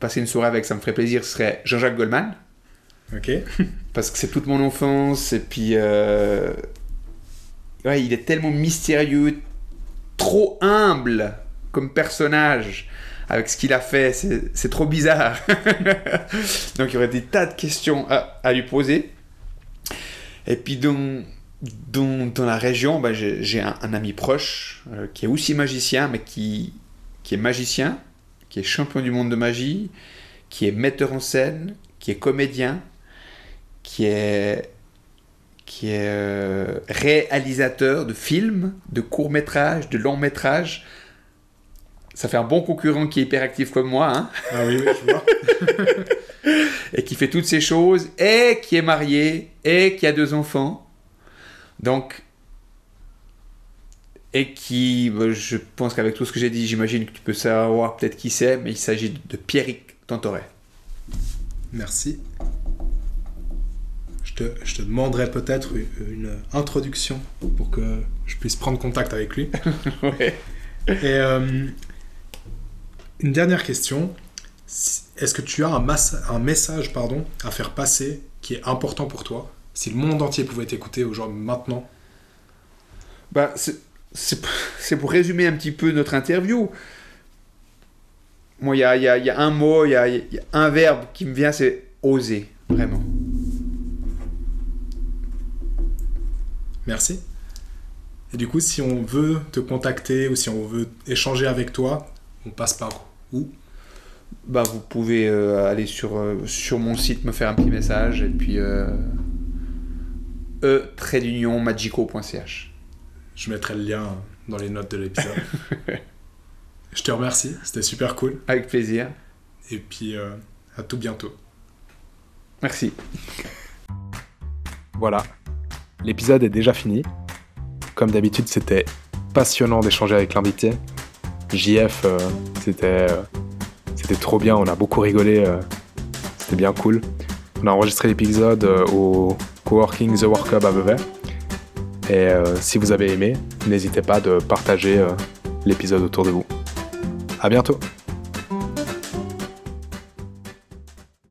C: passer une soirée avec ça me ferait plaisir, ce serait Jean-Jacques Goldman.
A: Ok. [LAUGHS]
C: Parce que c'est toute mon enfance, et puis. Euh, ouais, il est tellement mystérieux, trop humble comme personnage avec ce qu'il a fait, c'est trop bizarre. [LAUGHS] Donc il y aurait des tas de questions à, lui poser. Et puis dans, la région, bah, j'ai un, ami proche euh, qui est aussi magicien, mais qui, est magicien, qui est champion du monde de magie, qui est metteur en scène, qui est comédien, qui est, qui est euh, réalisateur de films, de courts-métrages, de longs-métrages. Ça fait un bon concurrent qui est hyperactif comme moi. Hein
A: ah oui, oui, je vois. [LAUGHS]
C: et qui fait toutes ces choses, et qui est marié, et qui a deux enfants. Donc, et qui, bah, je pense qu'avec tout ce que j'ai dit, j'imagine que tu peux savoir peut-être qui c'est, mais il s'agit de Pierrick Tantoret.
A: Merci. Je te, je te demanderai peut-être une introduction pour que je puisse prendre contact avec lui. [LAUGHS]
C: ouais.
A: Et euh, une dernière question. Est-ce que tu as un, un message pardon, à faire passer qui est important pour toi Si le monde entier pouvait t'écouter aujourd'hui, maintenant?
C: Bah, [LAUGHS] c'est pour résumer un petit peu notre interview. Moi, il y a, y, y a, un mot, il y, y a, un verbe qui me vient, c'est oser, vraiment.
A: Merci. Et du coup, si on veut te contacter ou si on veut échanger avec toi, on passe par où?
C: Bah, Vous pouvez euh, aller sur, euh, sur mon site, me faire un petit message et puis euh, e magico.ch.
A: Je mettrai le lien dans les notes de l'épisode. [LAUGHS] Je te remercie, c'était super cool.
C: Avec plaisir.
A: Et puis euh, à tout bientôt.
C: Merci. [LAUGHS]
D: Voilà, l'épisode est déjà fini. Comme d'habitude, c'était passionnant d'échanger avec l'invité. JF, euh, c'était, euh, c'était trop bien, on a beaucoup rigolé, c'était bien cool. On a enregistré l'épisode au Coworking The Work Hub à Vevey. Et si vous avez aimé, n'hésitez pas de partager l'épisode autour de vous. À bientôt